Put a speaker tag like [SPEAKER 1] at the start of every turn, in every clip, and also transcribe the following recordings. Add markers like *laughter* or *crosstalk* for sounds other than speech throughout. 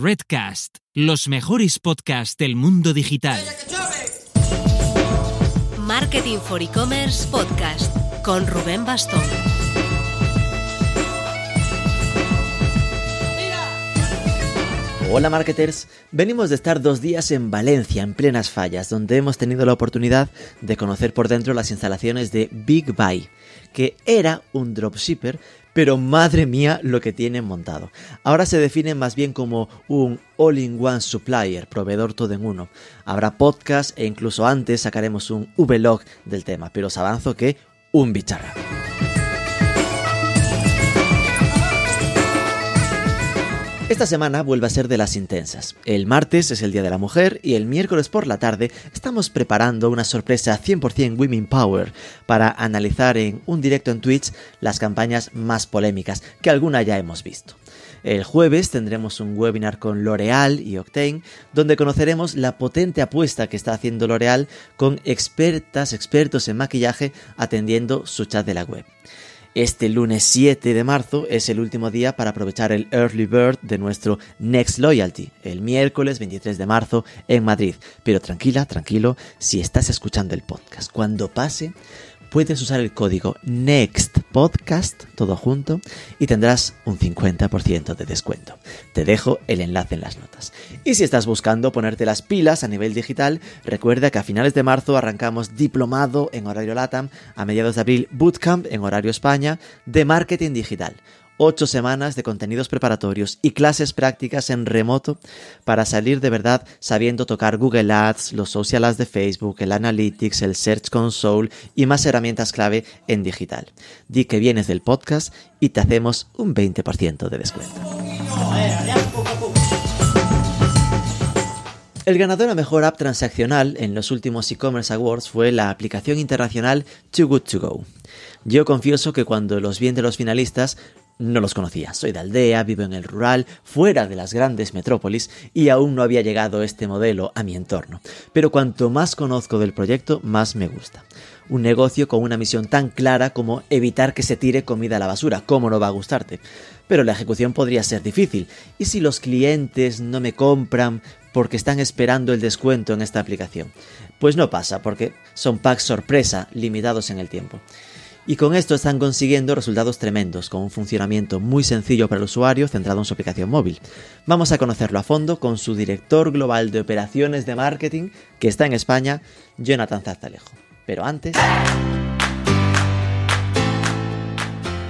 [SPEAKER 1] Redcast, los mejores podcasts del mundo digital.
[SPEAKER 2] Marketing for E-Commerce Podcast con Rubén Bastón.
[SPEAKER 3] Hola marketers, venimos de estar dos días en Valencia, en plenas fallas, donde hemos tenido la oportunidad de conocer por dentro las instalaciones de Big Buy, que era un dropshipper, pero madre mía lo que tienen montado. Ahora se define más bien como un all-in-one supplier, proveedor todo en uno. Habrá podcast e incluso antes sacaremos un vlog del tema, pero os avanzo que un bicharra. Esta semana vuelve a ser de las intensas. El martes es el Día de la Mujer y el miércoles por la tarde estamos preparando una sorpresa 100% Women Power para analizar en un directo en Twitch las campañas más polémicas, que alguna ya hemos visto. El jueves tendremos un webinar con L'Oreal y Octane, donde conoceremos la potente apuesta que está haciendo L'Oreal con expertas, expertos en maquillaje atendiendo su chat de la web. Este lunes 7 de marzo es el último día para aprovechar el Early Bird de nuestro Next Loyalty, el miércoles 23 de marzo en Madrid. Pero tranquila, tranquilo, si estás escuchando el podcast, cuando pase, puedes usar el código NEXTPODCAST, todo junto, y tendrás un 50% de descuento. Te dejo el enlace en las notas. Y si estás buscando ponerte las pilas a nivel digital, recuerda que a finales de marzo arrancamos diplomado en horario LATAM, a mediados de abril bootcamp en horario España de marketing digital ocho semanas de contenidos preparatorios y clases prácticas en remoto para salir de verdad sabiendo tocar Google Ads, los social ads de Facebook, el Analytics, el Search Console y más herramientas clave en digital. Di que vienes del podcast y te hacemos un 20% de descuento. El ganador a mejor app transaccional en los últimos e-commerce awards fue la aplicación internacional Too Good To Go. Yo confieso que cuando los vi de los finalistas no los conocía. Soy de aldea, vivo en el rural, fuera de las grandes metrópolis y aún no había llegado este modelo a mi entorno. Pero cuanto más conozco del proyecto, más me gusta. Un negocio con una misión tan clara como evitar que se tire comida a la basura. ¿Cómo no va a gustarte? Pero la ejecución podría ser difícil. ¿Y si los clientes no me compran porque están esperando el descuento en esta aplicación? Pues no pasa, porque son packs sorpresa limitados en el tiempo. Y con esto están consiguiendo resultados tremendos, con un funcionamiento muy sencillo para el usuario centrado en su aplicación móvil. Vamos a conocerlo a fondo con su director global de operaciones de marketing, que está en España, Jonathan Zarzalejo. Pero antes...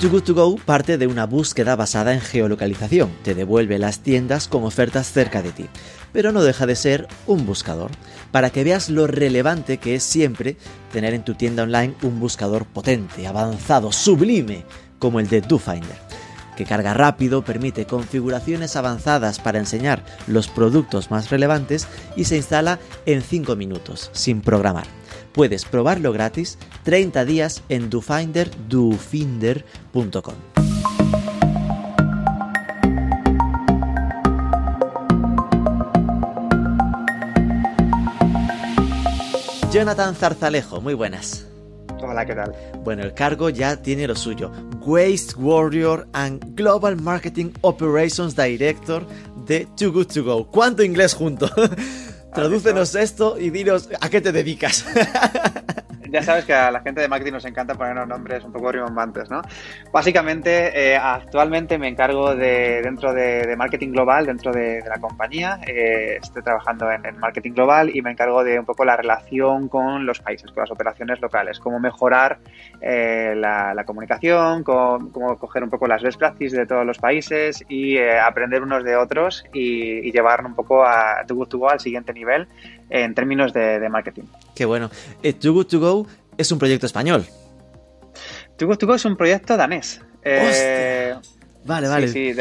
[SPEAKER 3] Too Good To Go parte de una búsqueda basada en geolocalización, te devuelve las tiendas con ofertas cerca de ti, pero no deja de ser un buscador, para que veas lo relevante que es siempre tener en tu tienda online un buscador potente, avanzado, sublime, como el de DoFinder que carga rápido, permite configuraciones avanzadas para enseñar los productos más relevantes y se instala en 5 minutos, sin programar. Puedes probarlo gratis 30 días en DoFinder, dofinder.com. Jonathan Zarzalejo, muy buenas.
[SPEAKER 4] Hola, ¿qué tal?
[SPEAKER 3] Bueno, el cargo ya tiene lo suyo. Waste Warrior and Global Marketing Operations Director de Too Good To Go. ¿Cuánto inglés junto? *laughs* Tradúcenos esto y dinos a qué te dedicas. *laughs*
[SPEAKER 4] ya sabes que a la gente de marketing nos encanta ponernos nombres un poco rimbombantes, ¿no? Básicamente, eh, actualmente me encargo de dentro de, marketing global, dentro de, la compañía. Eh, estoy trabajando en, marketing global y me encargo de un poco la relación con los países, con las operaciones locales, cómo mejorar eh, la, comunicación, cómo, coger un poco las best practices de todos los países y aprender unos de otros y, y llevar un poco a Go al siguiente nivel en términos de, marketing.
[SPEAKER 3] Qué bueno. Eh, Too Good To Go es un proyecto español.
[SPEAKER 4] Too Good To Go es un proyecto danés.
[SPEAKER 3] Eh, vale, vale.
[SPEAKER 4] Sí,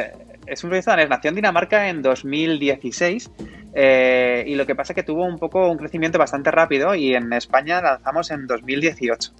[SPEAKER 4] es un proyecto danés. Nació en Dinamarca en 2016 eh, y lo que pasa es que tuvo un poco un crecimiento bastante rápido y en España lanzamos en 2018.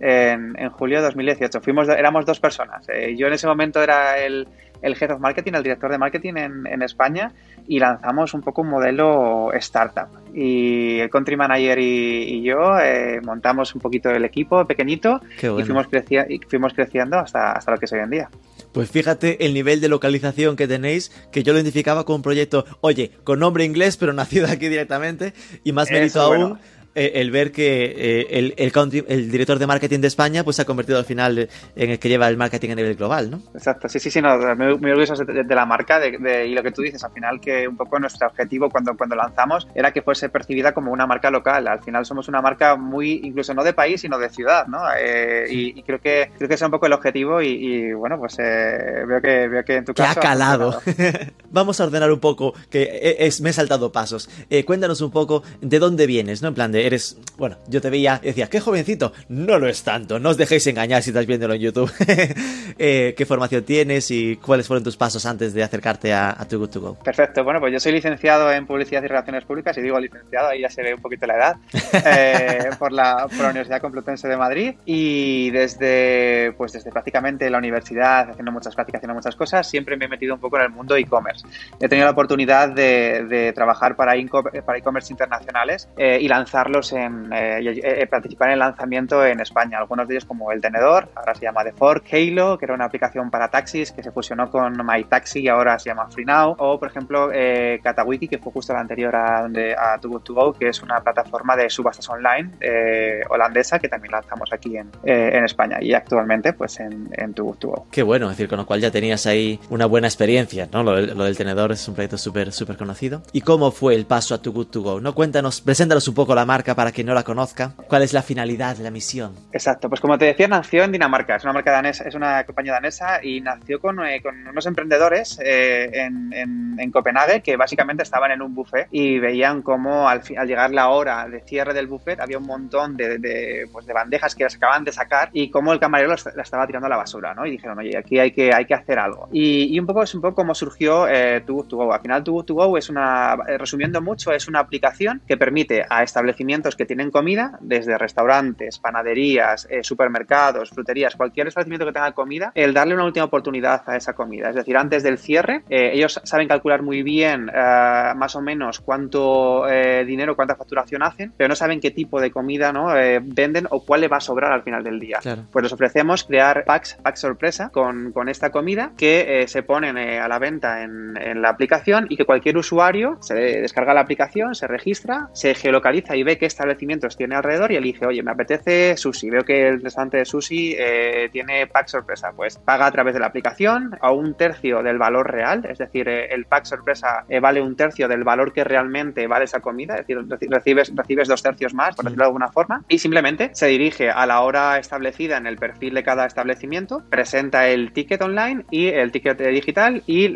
[SPEAKER 4] En, julio de 2018. Fuimos, éramos dos personas. Eh, yo en ese momento era el, el Head of Marketing, el director de marketing en, en España y lanzamos un poco un modelo startup. Y el country manager y, yo eh, montamos un poquito el equipo pequeñito y, fuimos y fuimos creciendo hasta, hasta lo que es hoy en día.
[SPEAKER 3] Pues fíjate el nivel de localización que tenéis, que yo lo identificaba con un proyecto, oye, con nombre inglés, pero *laughs* nacido aquí directamente, y más mérito aún. Eh, el ver que eh, el, el, director de marketing de España pues se ha convertido al final en el que lleva el marketing a nivel global, ¿no?
[SPEAKER 4] Exacto, sí, sí, sí, no, muy, muy orgulloso de, la marca de, y lo que tú dices, al final que un poco nuestro objetivo cuando, cuando lanzamos era que fuese percibida como una marca local, al final somos una marca muy, incluso no de país, sino de ciudad, ¿no? Eh, y, creo que creo que ese es un poco el objetivo y, bueno, pues veo, que, veo que en tu caso...
[SPEAKER 3] Ha calado. *laughs* Vamos a ordenar un poco, que es, me he saltado pasos. cuéntanos un poco de dónde vienes, ¿no? En plan de eres, bueno, yo te veía y decía, qué jovencito, no lo es tanto, no os dejéis engañar si estás viéndolo en YouTube. *laughs* Eh, ¿Qué formación tienes y cuáles fueron tus pasos antes de acercarte a, a Too Good To Go?
[SPEAKER 4] Perfecto, bueno, pues yo soy licenciado en Publicidad y Relaciones Públicas y digo licenciado, ahí ya se ve un poquito la edad, *laughs* eh, por, la, por la Universidad Complutense de Madrid y desde, pues desde prácticamente la universidad, haciendo muchas prácticas, haciendo muchas cosas, siempre me he metido un poco en el mundo e-commerce. He tenido la oportunidad de, de trabajar para e-commerce internacionales eh, y lanzarlos en, eh, participar en el lanzamiento en España. Algunos de ellos como El Tenedor, ahora se llama The Fork, Halo, que era una aplicación para taxis que se fusionó con MyTaxi y ahora se llama FreeNow. O, por ejemplo, eh, Katawiki, que fue justo la anterior a, donde, a Too Good To Go, que es una plataforma de subastas online eh, holandesa que también lanzamos aquí en, en España y actualmente pues en, en Too Good To Go.
[SPEAKER 3] Qué bueno, es decir, con lo cual ya tenías ahí una buena experiencia, ¿no? Lo, del Tenedor es un proyecto súper, súper conocido. ¿Y cómo fue el paso a Too Good To Go? ¿No? Cuéntanos, preséntanos un poco la marca para quien no la conozca. ¿Cuál es la finalidad, la misión?
[SPEAKER 4] Exacto, pues como te decía, nació en Dinamarca. Es una marca danesa, es una compañía danesa y nació con, eh, unos emprendedores eh, en, Copenhague que básicamente estaban en un buffet y veían cómo al, llegar la hora de cierre del buffet había un montón de, pues de bandejas que las acababan de sacar y cómo el camarero la estaba tirando a la basura, ¿no? Y dijeron, oye, aquí hay que, hay que hacer algo. Y, un poco es un poco como surgió eh, Too To Go. Al final Too To Go es una, resumiendo mucho, es una aplicación que permite a establecimientos que tienen comida, desde restaurantes, panaderías, eh, supermercados, fruterías, cualquier establecimiento que tenga comida, el darle una última oportunidad a esa comida. Es decir, antes del cierre, eh, ellos saben calcular muy bien eh, más o menos cuánto dinero, cuánta facturación hacen, pero no saben qué tipo de comida ¿no? venden o cuál le va a sobrar al final del día. Pues les ofrecemos crear packs, packs sorpresa con, con esta comida que se ponen a la venta en, en la aplicación y que cualquier usuario se descarga la aplicación, se registra, se geolocaliza y ve qué establecimientos tiene alrededor y elige, oye, me apetece sushi, veo que el restaurante de sushi eh, tiene pack sorpresa, pues paga a través de la aplicación a un tercio del valor real, es decir, eh, el pack sorpresa eh, vale un tercio del valor que realmente vale esa comida, es decir, recibes, recibes dos tercios más, por decirlo de alguna forma, y simplemente se dirige a la hora establecida en el perfil de cada establecimiento, presenta el ticket online y el ticket digital y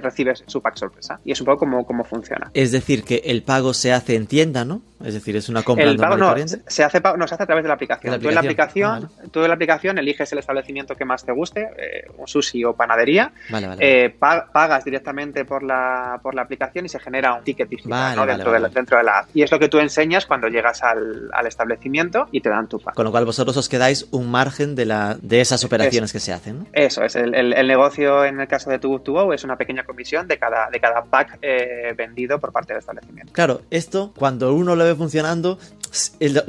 [SPEAKER 4] recibes su pack sorpresa. Y es un poco como, cómo funciona.
[SPEAKER 3] Es decir, que el pago se hace en tienda, ¿no? Es decir, es una compra
[SPEAKER 4] el pago no, se hace no, se hace a través de la aplicación. Tú en la aplicación, tú en la aplicación eliges el establecimiento que más te guste, eh, un sushi o panadería, eh, pagas directamente por la, por la aplicación y se genera un ticket digital dentro, de la, dentro de la app. Y es lo que tú enseñas cuando llegas al, al, establecimiento y te dan tu pack.
[SPEAKER 3] Con lo cual vosotros os quedáis un margen de, la, de esas operaciones que se hacen.
[SPEAKER 4] Eso es, el, el, negocio en el caso de Tu Go es una pequeña comisión de cada, de cada pack eh, vendido por parte del establecimiento.
[SPEAKER 3] Claro, esto cuando uno lo funcionando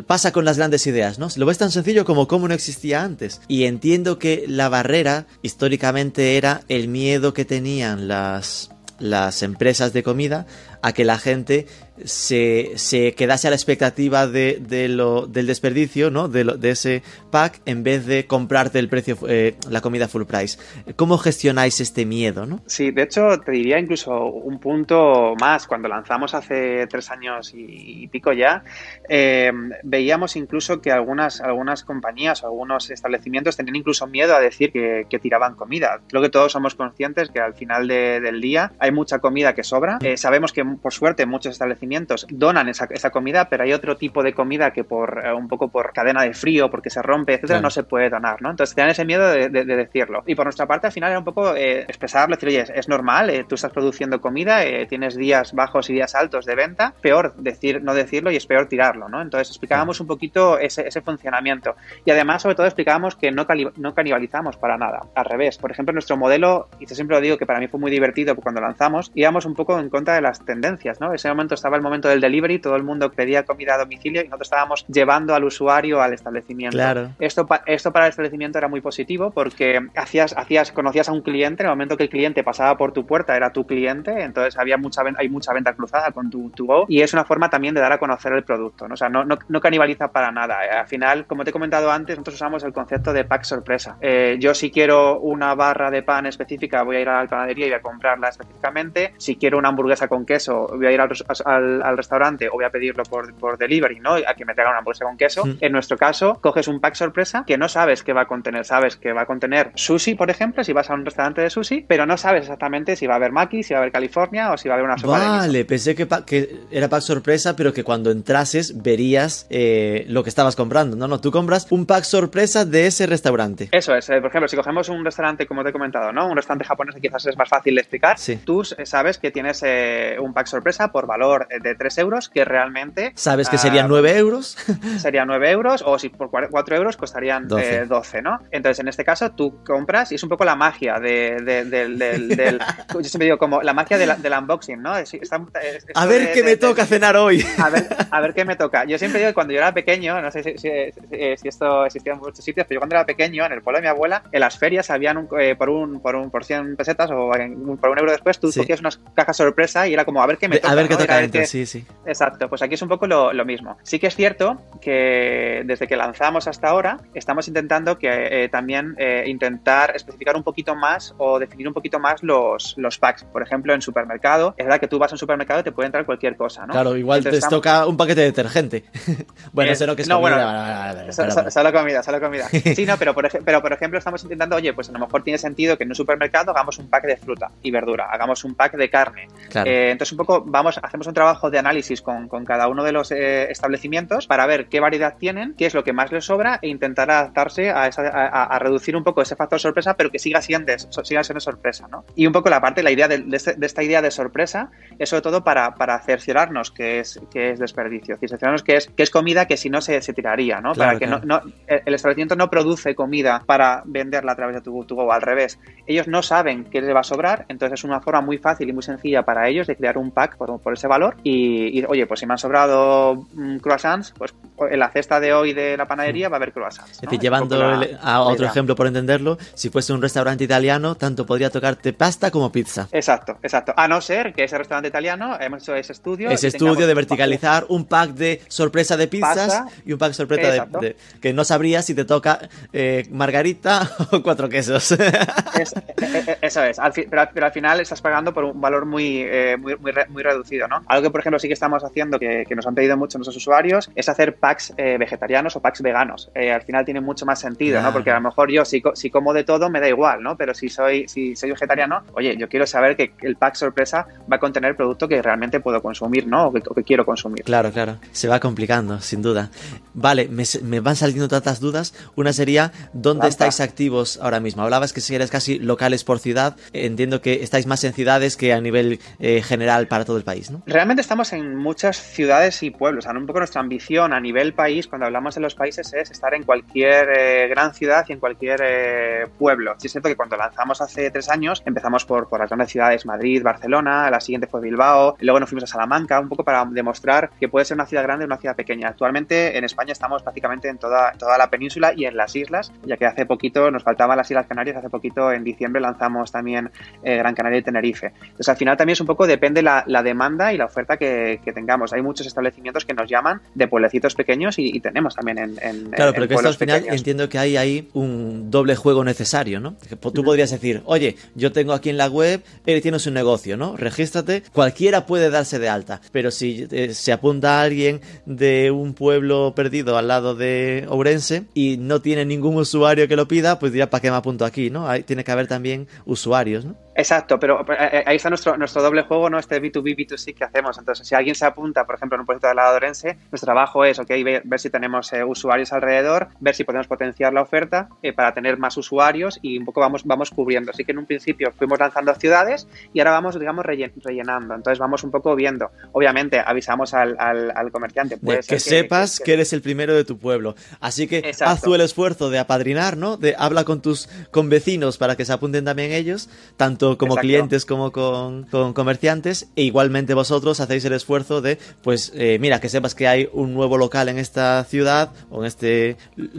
[SPEAKER 3] pasa con las grandes ideas, ¿no? Lo ves tan sencillo como cómo no existía antes. Y entiendo que la barrera históricamente era el miedo que tenían las las empresas de comida a que la gente se, se quedase a la expectativa de, de lo, del desperdicio, ¿no? De, lo, de, ese pack, en vez de comprarte el precio, eh, la comida full price. ¿Cómo gestionáis este miedo, no?
[SPEAKER 4] Sí, de hecho, te diría incluso un punto más. Cuando lanzamos hace tres años y, pico ya, eh, veíamos incluso que algunas, algunas compañías o algunos establecimientos tenían incluso miedo a decir que, tiraban comida. Creo que todos somos conscientes que al final del día hay mucha comida que sobra. Eh, sabemos que, por suerte, muchos establecimientos donan esa, esa, comida, pero hay otro tipo de comida que por eh, un poco por cadena de frío, porque se rompe, etcétera, no se puede donar, ¿no? Entonces tienen ese miedo de, decirlo. Y por nuestra parte, al final era un poco eh, expresarlo, decir, oye, es, normal, eh, tú estás produciendo comida, tienes días bajos y días altos de venta, peor decir, no decirlo y es peor tirarlo, ¿no? Entonces explicábamos un poquito ese, ese funcionamiento. Y además, sobre todo, explicábamos que no, no canibalizamos para nada. Al revés, por ejemplo, nuestro modelo, y yo siempre lo digo que para mí fue muy divertido cuando lanzamos, íbamos un poco en contra de las tendencias tendencias, ¿no? En ese momento estaba el momento del delivery, todo el mundo pedía comida a domicilio y nosotros estábamos llevando al usuario al establecimiento.
[SPEAKER 3] Claro.
[SPEAKER 4] Esto, esto para el establecimiento era muy positivo porque hacías, hacías, conocías a un cliente, en el momento que el cliente pasaba por tu puerta era tu cliente, entonces había mucha, hay mucha venta cruzada con tu, tu Go y es una forma también de dar a conocer el producto, ¿no? O sea, no, no, no canibaliza para nada. Al final, como te he comentado antes, nosotros usamos el concepto de pack sorpresa. Eh, yo si quiero una barra de pan específica voy a ir a la panadería y voy a comprarla específicamente. Si quiero una hamburguesa con queso voy a ir al, al, al restaurante o voy a pedirlo por, por, delivery, ¿no? A que me traigan una hamburguesa con queso. Mm. En nuestro caso, coges un pack sorpresa que no sabes qué va a contener. Sabes que va a contener sushi, por ejemplo, si vas a un restaurante de sushi, pero no sabes exactamente si va a haber maki, si va a haber California o si va a haber una sopa
[SPEAKER 3] Vale,
[SPEAKER 4] de
[SPEAKER 3] pensé que, que, era pack sorpresa, pero que cuando entrases verías eh, lo que estabas comprando. No, no, tú compras un pack sorpresa de ese restaurante.
[SPEAKER 4] Eso es, eh, por ejemplo, si cogemos un restaurante, como te he comentado, ¿no? Un restaurante japonés que quizás es más fácil de explicar,
[SPEAKER 3] sí.
[SPEAKER 4] tú sabes que tienes eh, un pack sorpresa por valor de 3 euros que realmente...
[SPEAKER 3] ¿Sabes que serían 9 euros? *laughs*
[SPEAKER 4] serían 9 euros o si por 4 euros costarían 12. Eh, 12, ¿no? Entonces, en este caso, tú compras y es un poco la magia de, de, de, del... del *laughs* yo siempre digo, como la magia del, del unboxing, ¿no? Es, está, es,
[SPEAKER 3] a ver qué me toca cenar hoy.
[SPEAKER 4] A ver, a ver qué me toca. Yo siempre digo que cuando yo era pequeño, no sé si, si, si, si esto existía en muchos sitios, pero yo cuando era pequeño, en el pueblo de mi abuela, en las ferias habían un, eh, por, un, por, un, por 100 pesetas o en, por un euro después, tú sí. cogías unas cajas sorpresa y era como a ver qué me toca.
[SPEAKER 3] A ver qué
[SPEAKER 4] ¿no?
[SPEAKER 3] toca dentro, sí, sí.
[SPEAKER 4] Exacto, pues aquí es un poco lo, lo mismo. Sí que es cierto que desde que lanzamos hasta ahora estamos intentando que eh, también eh, intentar especificar un poquito más o definir un poquito más los, los packs. Por ejemplo, en supermercado, es verdad que tú vas a un supermercado y te puede entrar cualquier cosa, ¿no?
[SPEAKER 3] Claro, igual
[SPEAKER 4] Entonces,
[SPEAKER 3] te
[SPEAKER 4] estamos-
[SPEAKER 3] toca un paquete de detergente. *laughs* bueno,
[SPEAKER 4] Eh,
[SPEAKER 3] eso no que es
[SPEAKER 4] no,
[SPEAKER 3] comida.
[SPEAKER 4] bueno,
[SPEAKER 3] vale,
[SPEAKER 4] Solo comida, solo comida. *laughs* Sí, no, pero por, pero por ejemplo estamos intentando, oye, pues a lo mejor tiene sentido que en un supermercado hagamos un pack de fruta y verdura, hagamos un pack de carne.
[SPEAKER 3] Claro.
[SPEAKER 4] Eh, entonces un poco vamos, hacemos un trabajo de análisis con, con cada uno de los eh, establecimientos para ver qué variedad tienen, qué es lo que más les sobra e intentar adaptarse a, esa- a- reducir un poco ese factor sorpresa, pero que siga siendo, siga siendo sorpresa, ¿no? Y un poco la parte, la idea de, de este- de esta idea de sorpresa es sobre todo para, para cerciorarnos que es, que es desperdicio, cerciorarnos que es, que es comida que si no se, se tiraría, ¿no?
[SPEAKER 3] Claro,
[SPEAKER 4] para que
[SPEAKER 3] claro.
[SPEAKER 4] no, no- el el establecimiento no produce comida para venderla a través de tu, tu Go, al revés. Ellos no saben qué les va a sobrar, entonces es una forma muy fácil y muy sencilla para ellos de crear un pack por, por ese valor y, y, oye, pues si me han sobrado mm, croissants, pues en la cesta de hoy de la panadería va a haber croissants.
[SPEAKER 3] Es
[SPEAKER 4] ¿no?
[SPEAKER 3] decir,
[SPEAKER 4] Es un
[SPEAKER 3] llevando
[SPEAKER 4] la-
[SPEAKER 3] a otro ejemplo por entenderlo, si fuese un restaurante italiano, tanto podría tocarte pasta como pizza.
[SPEAKER 4] Exacto, exacto. A no ser que ese restaurante italiano, hemos hecho ese estudio.
[SPEAKER 3] Ese estudio
[SPEAKER 4] tengamos
[SPEAKER 3] de
[SPEAKER 4] un-
[SPEAKER 3] verticalizar un pack de sorpresa de pizzas
[SPEAKER 4] Pasta.
[SPEAKER 3] y un pack sorpresa de, de- que no sabrías si te toca eh, margarita *laughs* o cuatro quesos.
[SPEAKER 4] Es- eh, eh, eso es, al fi- pero, pero al final estás pagando por un valor muy, eh, muy, muy, re- muy reducido, ¿no? Algo que, por ejemplo, sí que estamos haciendo, que, que nos han pedido mucho nuestros usuarios, es hacer packs eh, vegetarianos o packs veganos. Eh, al final tiene mucho más sentido,
[SPEAKER 3] Claro.
[SPEAKER 4] ¿no? Porque a lo mejor yo, si, co- si como de todo, me da igual, ¿no? Pero si soy, si soy vegetariano, oye, yo quiero saber que el pack sorpresa va a contener producto que realmente puedo consumir, ¿no? O que, o que quiero consumir.
[SPEAKER 3] Claro, claro. Se va complicando, sin duda. Vale, me, me van saliendo tantas dudas. Una sería, ¿dónde estáis activos ahora mismo? Hablabas que si eres casi locales por ciudad. Entiendo que estáis más en ciudades que a nivel eh, general para todo el país, ¿no?
[SPEAKER 4] Realmente estamos en muchas ciudades y pueblos. O un poco nuestra ambición a nivel país, cuando hablamos de los países, es estar en cualquier eh, gran ciudad y en cualquier eh, pueblo. Sí es cierto que cuando lanzamos hace tres años, empezamos por, las grandes ciudades, Madrid, Barcelona, la siguiente fue Bilbao, luego nos fuimos a Salamanca, un poco para demostrar que puede ser una ciudad grande o una ciudad pequeña. Actualmente en España estamos prácticamente en toda, toda la península y en las islas, ya que hace poquito nos faltaban las Islas Canarias, hace poquito en diciembre lanzamos también eh, Gran Canaria y Tenerife. Entonces, al final también es un poco depende la, la demanda y la oferta que, que tengamos. Hay muchos establecimientos que nos llaman de pueblecitos pequeños y, y tenemos también en, en
[SPEAKER 3] Claro,
[SPEAKER 4] en
[SPEAKER 3] pero que esto al final
[SPEAKER 4] pequeños.
[SPEAKER 3] entiendo que hay ahí un doble juego necesario, ¿no? Tú podrías decir, oye, yo tengo aquí en la web, eh, tienes un negocio, ¿no? Regístrate, cualquiera puede darse de alta, pero si eh, se apunta alguien de un pueblo perdido al lado de Ourense y no tiene ningún usuario que lo pida, pues dirá, ¿para qué me apunto aquí, no? Ahí tiene que haber también usuarios, ¿no?
[SPEAKER 4] Exacto, pero eh, ahí está nuestro, nuestro doble juego, ¿no? Este B2B, B2C que hacemos. Entonces, si alguien se apunta, por ejemplo, en un proyecto de de Orense, nuestro trabajo es, ok, ver, ver si tenemos eh, usuarios alrededor, ver si podemos potenciar la oferta eh, para tener más usuarios y un poco vamos, vamos cubriendo. Así que en un principio fuimos lanzando ciudades y ahora vamos, digamos, rellen- rellenando. Entonces, vamos un poco viendo. Obviamente, avisamos al, al, al comerciante.
[SPEAKER 3] De que, sepas que, eres el primero de tu pueblo. Así que
[SPEAKER 4] Exacto.
[SPEAKER 3] haz tú el esfuerzo de apadrinar, ¿no? De habla con tus con vecinos para que se apunten también ellos, tanto como
[SPEAKER 4] Exacto.
[SPEAKER 3] clientes como con, con comerciantes, e igualmente vosotros hacéis el esfuerzo de, pues, eh, mira, que sepas que hay un nuevo local en esta ciudad o en este,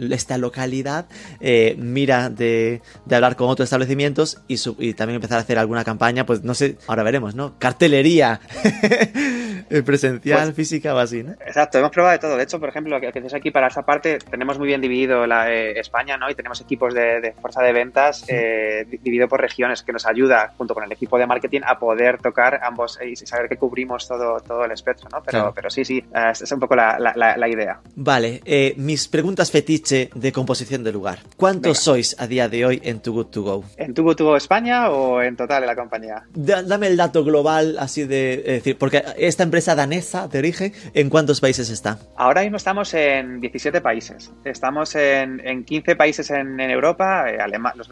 [SPEAKER 3] esta localidad, eh, mira de, de, hablar con otros establecimientos y, y, también empezar a hacer alguna campaña, pues no sé, ahora veremos, ¿no? Cartelería *laughs* *laughs* presencial, pues, física o así, ¿no?
[SPEAKER 4] Exacto, hemos probado de todo. De hecho, por ejemplo, que, que aquí para esta parte tenemos muy bien dividido la, eh, España, ¿no? Y tenemos equipos de, de fuerza de ventas eh, dividido por regiones que nos ayuda, junto con el equipo de marketing, a poder tocar ambos y saber que cubrimos todo, todo el espectro, ¿no? Pero, claro. pero sí, sí, es un poco la, la, la idea.
[SPEAKER 3] Vale, eh, mis preguntas fetiche de composición de lugar. ¿Cuántos Venga. sois a día de hoy en Too Good To Go?
[SPEAKER 4] ¿En Too Good To Go España o en total en la compañía?
[SPEAKER 3] Dame el dato global, así de decir, porque esta empresa danesa de origen, ¿en cuántos países está?
[SPEAKER 4] Ahora mismo estamos en 17 países. Estamos en, en 15 países en, en Europa, eh, Alema los,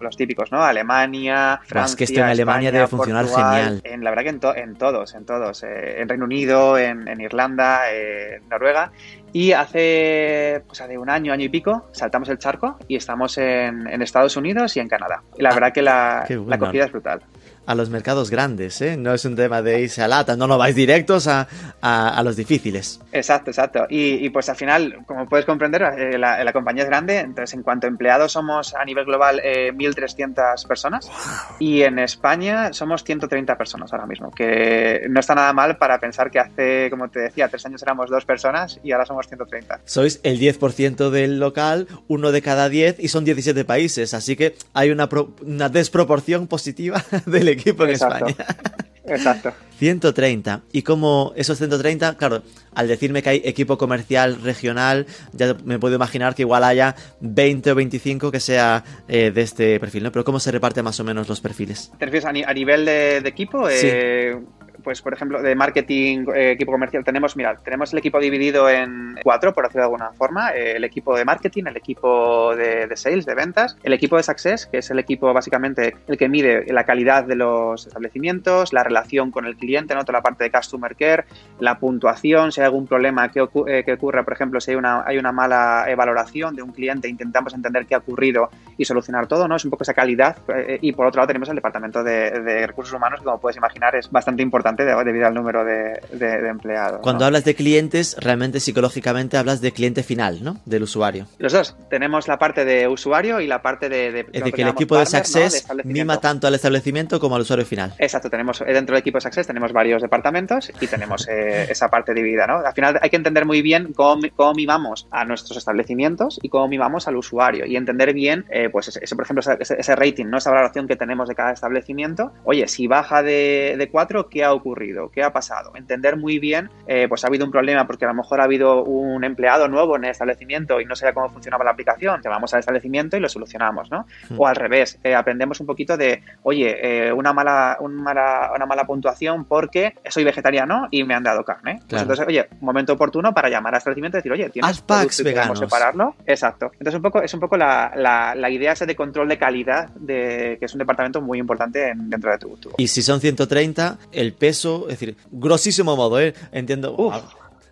[SPEAKER 4] los, típicos, ¿no? Alemania, Francia.
[SPEAKER 3] Es que esto en Alemania
[SPEAKER 4] España,
[SPEAKER 3] debe funcionar
[SPEAKER 4] Portugal,
[SPEAKER 3] genial.
[SPEAKER 4] En, la verdad que en, to en todos, en todos. Eh, en Reino Unido, en, en Irlanda, eh, Noruega. Y hace, pues hace un año, año y pico, saltamos el charco y estamos en, en Estados Unidos y en Canadá. Y la
[SPEAKER 3] Ah,
[SPEAKER 4] verdad que la,
[SPEAKER 3] bueno.
[SPEAKER 4] la acogida es brutal.
[SPEAKER 3] A los mercados grandes, ¿eh? No es un tema de irse a lata, no, no, vais directos a, a, a los difíciles.
[SPEAKER 4] Exacto, exacto. Y, y, pues al final, como puedes comprender, eh, la, la, compañía es grande, entonces en cuanto a empleados somos a nivel global eh, 1.300 personas wow. y en España somos 130 personas ahora mismo, que no está nada mal para pensar que hace, como te decía, tres años éramos dos personas y ahora somos 130.
[SPEAKER 3] Sois el 10% del local, uno de cada 10 y son 17 países, así que hay una, pro, una desproporción positiva *laughs* del equipo en
[SPEAKER 4] Exacto.
[SPEAKER 3] España.
[SPEAKER 4] Exacto. *laughs*
[SPEAKER 3] 130. Y como esos 130, claro, al decirme que hay equipo comercial regional, ya me puedo imaginar que igual haya 20 o 25 que sea eh, de este perfil, ¿no? Pero ¿cómo se reparte más o menos los perfiles?
[SPEAKER 4] ¿Te refieres a, ni a nivel de, de equipo?
[SPEAKER 3] Sí.
[SPEAKER 4] Eh, pues por ejemplo, de marketing, eh, equipo comercial, tenemos, mira, tenemos el equipo dividido en cuatro, por decirlo de alguna forma, eh, el equipo de marketing, el equipo de, sales, de ventas, el equipo de success, que es el equipo básicamente el que mide la calidad de los establecimientos, la relación con el cliente, ¿no? toda la parte de customer care, la puntuación, si hay algún problema que, ocu eh, ocurra, por ejemplo, si hay una, hay una mala valoración de un cliente, intentamos entender qué ha ocurrido y solucionar todo, ¿no? Es un poco esa calidad. Y por otro lado tenemos el departamento de, de recursos humanos, que como puedes imaginar es bastante importante debido al número de, de, de empleados.
[SPEAKER 3] Cuando
[SPEAKER 4] ¿no?
[SPEAKER 3] hablas de clientes, realmente psicológicamente hablas de cliente final, ¿no? Del usuario.
[SPEAKER 4] Los dos. Tenemos la parte de usuario y la parte de... de
[SPEAKER 3] es decir, que el equipo partner, de Success ¿no? de mima tanto al establecimiento como al usuario final.
[SPEAKER 4] Exacto. Tenemos eh, dentro del equipo de Success tenemos varios departamentos y tenemos eh, *laughs* esa parte dividida, ¿no? Al final hay que entender muy bien cómo, cómo mimamos a nuestros establecimientos y cómo mimamos al usuario y entender bien, eh, pues ese, ese, por ejemplo, ese, ese, rating, ¿no? Esa valoración que tenemos de cada establecimiento. Oye, si baja de, de 4, ¿qué ha ocurrido? ¿Qué ha pasado? Entender muy bien, eh, pues ha habido un problema porque a lo mejor ha habido un empleado nuevo en el establecimiento y no sabía cómo funcionaba la aplicación. Llamamos al establecimiento y lo solucionamos, ¿no? Mm. O al revés, eh, aprendemos un poquito de, oye, eh, una, mala, un mala, una mala puntuación porque soy vegetariano y me han dado carne. Pues entonces, oye, momento oportuno para llamar al establecimiento y decir, oye, tienes
[SPEAKER 3] packs veganos.
[SPEAKER 4] separarlo. Exacto. Entonces, un poco, es un poco la, la, la idea esa de control de calidad, de, que es un departamento muy importante en, dentro de tu, tu.
[SPEAKER 3] Y si son 130, el peso, es decir, grosísimo modo, ¿eh? Entiendo.
[SPEAKER 4] Uf.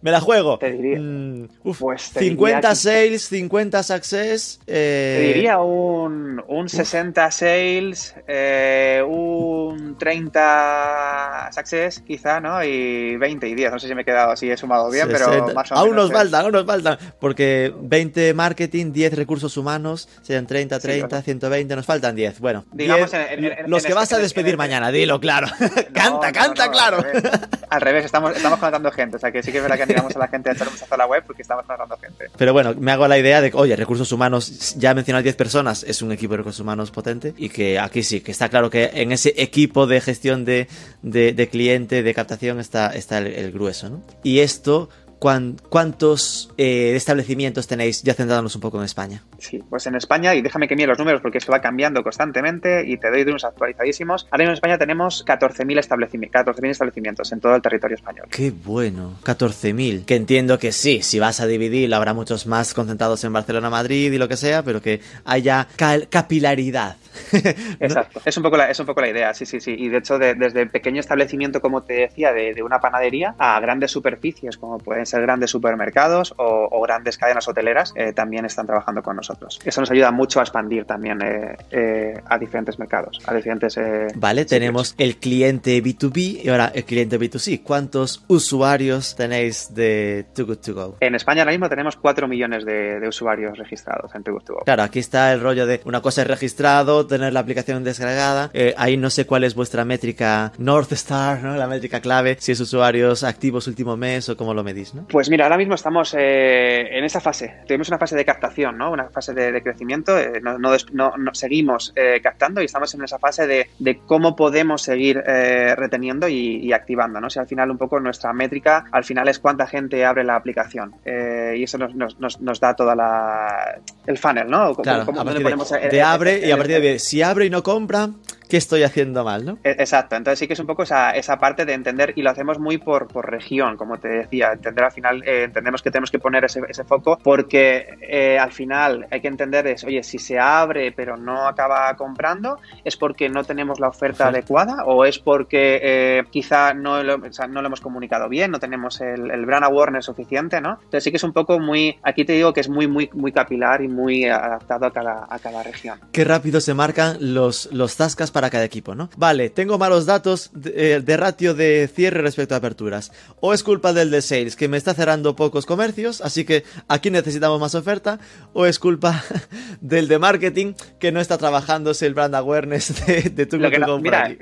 [SPEAKER 3] Me la juego.
[SPEAKER 4] Te diría.
[SPEAKER 3] Mm, uf,
[SPEAKER 4] pues te
[SPEAKER 3] 50
[SPEAKER 4] diría
[SPEAKER 3] sales, 50 success. Eh...
[SPEAKER 4] Te diría un, un 60 sales, eh, un 30 success, quizá, ¿no? Y 20 y 10. No sé si me he quedado así, he sumado bien, 60. pero más o menos.
[SPEAKER 3] Aún nos faltan, aún nos faltan. Porque 20 marketing, 10 recursos humanos, sean 30, 30, sí, bueno. 120, nos faltan 10. Bueno,
[SPEAKER 4] digamos
[SPEAKER 3] 10,
[SPEAKER 4] en, en,
[SPEAKER 3] los que vas a despedir mañana, dilo claro. *laughs* canta,
[SPEAKER 4] no,
[SPEAKER 3] canta,
[SPEAKER 4] no,
[SPEAKER 3] claro.
[SPEAKER 4] Al revés, al revés estamos, estamos conectando gente. O sea que sí que es verdad que animamos a la gente a echar un vistazo a la web porque estamos conectando gente.
[SPEAKER 3] Pero bueno, me hago la idea de que, oye, recursos humanos, ya he mencionado 10 personas, es un equipo de recursos humanos potente y que aquí sí, que está claro que en ese equipo de gestión de, de, cliente, de captación, está, está el grueso, ¿no? Y esto ¿Cuántos eh, establecimientos tenéis ya centrándonos un poco en España?
[SPEAKER 4] Sí, pues en España, y déjame que mire los números porque esto va cambiando constantemente y te doy de unos actualizadísimos. Ahora mismo en España tenemos 14.000 establecimientos, 14 establecimientos en todo el territorio español.
[SPEAKER 3] Qué bueno, 14.000. Que entiendo que sí, si vas a dividir, habrá muchos más concentrados en Barcelona, Madrid y lo que sea, pero que haya capilaridad. *laughs*
[SPEAKER 4] Exacto, es un, poco la, es un poco la idea, sí, sí, sí. Y de hecho, de, desde pequeño establecimiento, como te decía, de, de, una panadería a grandes superficies, como pueden ser grandes supermercados o, grandes cadenas hoteleras, eh, también están trabajando con nosotros. Eso nos ayuda mucho a expandir también a diferentes mercados, a diferentes...
[SPEAKER 3] vale, tenemos el cliente B2B y ahora el cliente B2C. ¿Cuántos usuarios tenéis de Too Good To Go?
[SPEAKER 4] En España ahora mismo tenemos 4 millones de, usuarios registrados en Too Good To Go.
[SPEAKER 3] Claro, aquí está el rollo de una cosa es registrado, tener la aplicación descargada. ahí no sé cuál es vuestra métrica North Star, ¿no? La métrica clave, si es usuarios activos último mes o cómo lo medís, ¿no?
[SPEAKER 4] Pues mira, ahora mismo estamos eh, en esa fase. Tenemos una fase de captación, ¿no? Una fase de, crecimiento. Eh, no, no, seguimos eh, captando y estamos en esa fase de, cómo podemos seguir reteniendo y, activando, ¿no? Si al final un poco nuestra métrica, al final es cuánta gente abre la aplicación. y eso nos, da toda la... el funnel, ¿no?
[SPEAKER 3] Claro, de, abre y a partir de si abre y no compra, qué estoy haciendo mal, ¿no?
[SPEAKER 4] E, exacto, entonces sí que es un poco esa, esa parte de entender y lo hacemos muy por, por región, como te decía, entender al final, eh, entendemos que tenemos que poner ese, ese foco porque eh, al final hay que entender es, oye, si se abre pero no acaba comprando, es porque no tenemos la oferta adecuada o es porque eh, quizá no lo, o sea, no lo hemos comunicado bien, no tenemos el, el brand awareness suficiente, ¿no? Entonces sí que es un poco muy, aquí te digo que es muy, muy, muy capilar y muy adaptado a cada, a cada región.
[SPEAKER 3] Qué rápido se marcan los, los tascas para cada equipo, ¿no? Vale, tengo malos datos de, eh, ratio de cierre respecto a aperturas. O es culpa del de sales, que me está cerrando pocos comercios, así que aquí necesitamos más oferta. O es culpa *laughs* del de marketing, que no está trabajándose el brand awareness de, de tu
[SPEAKER 4] que mira,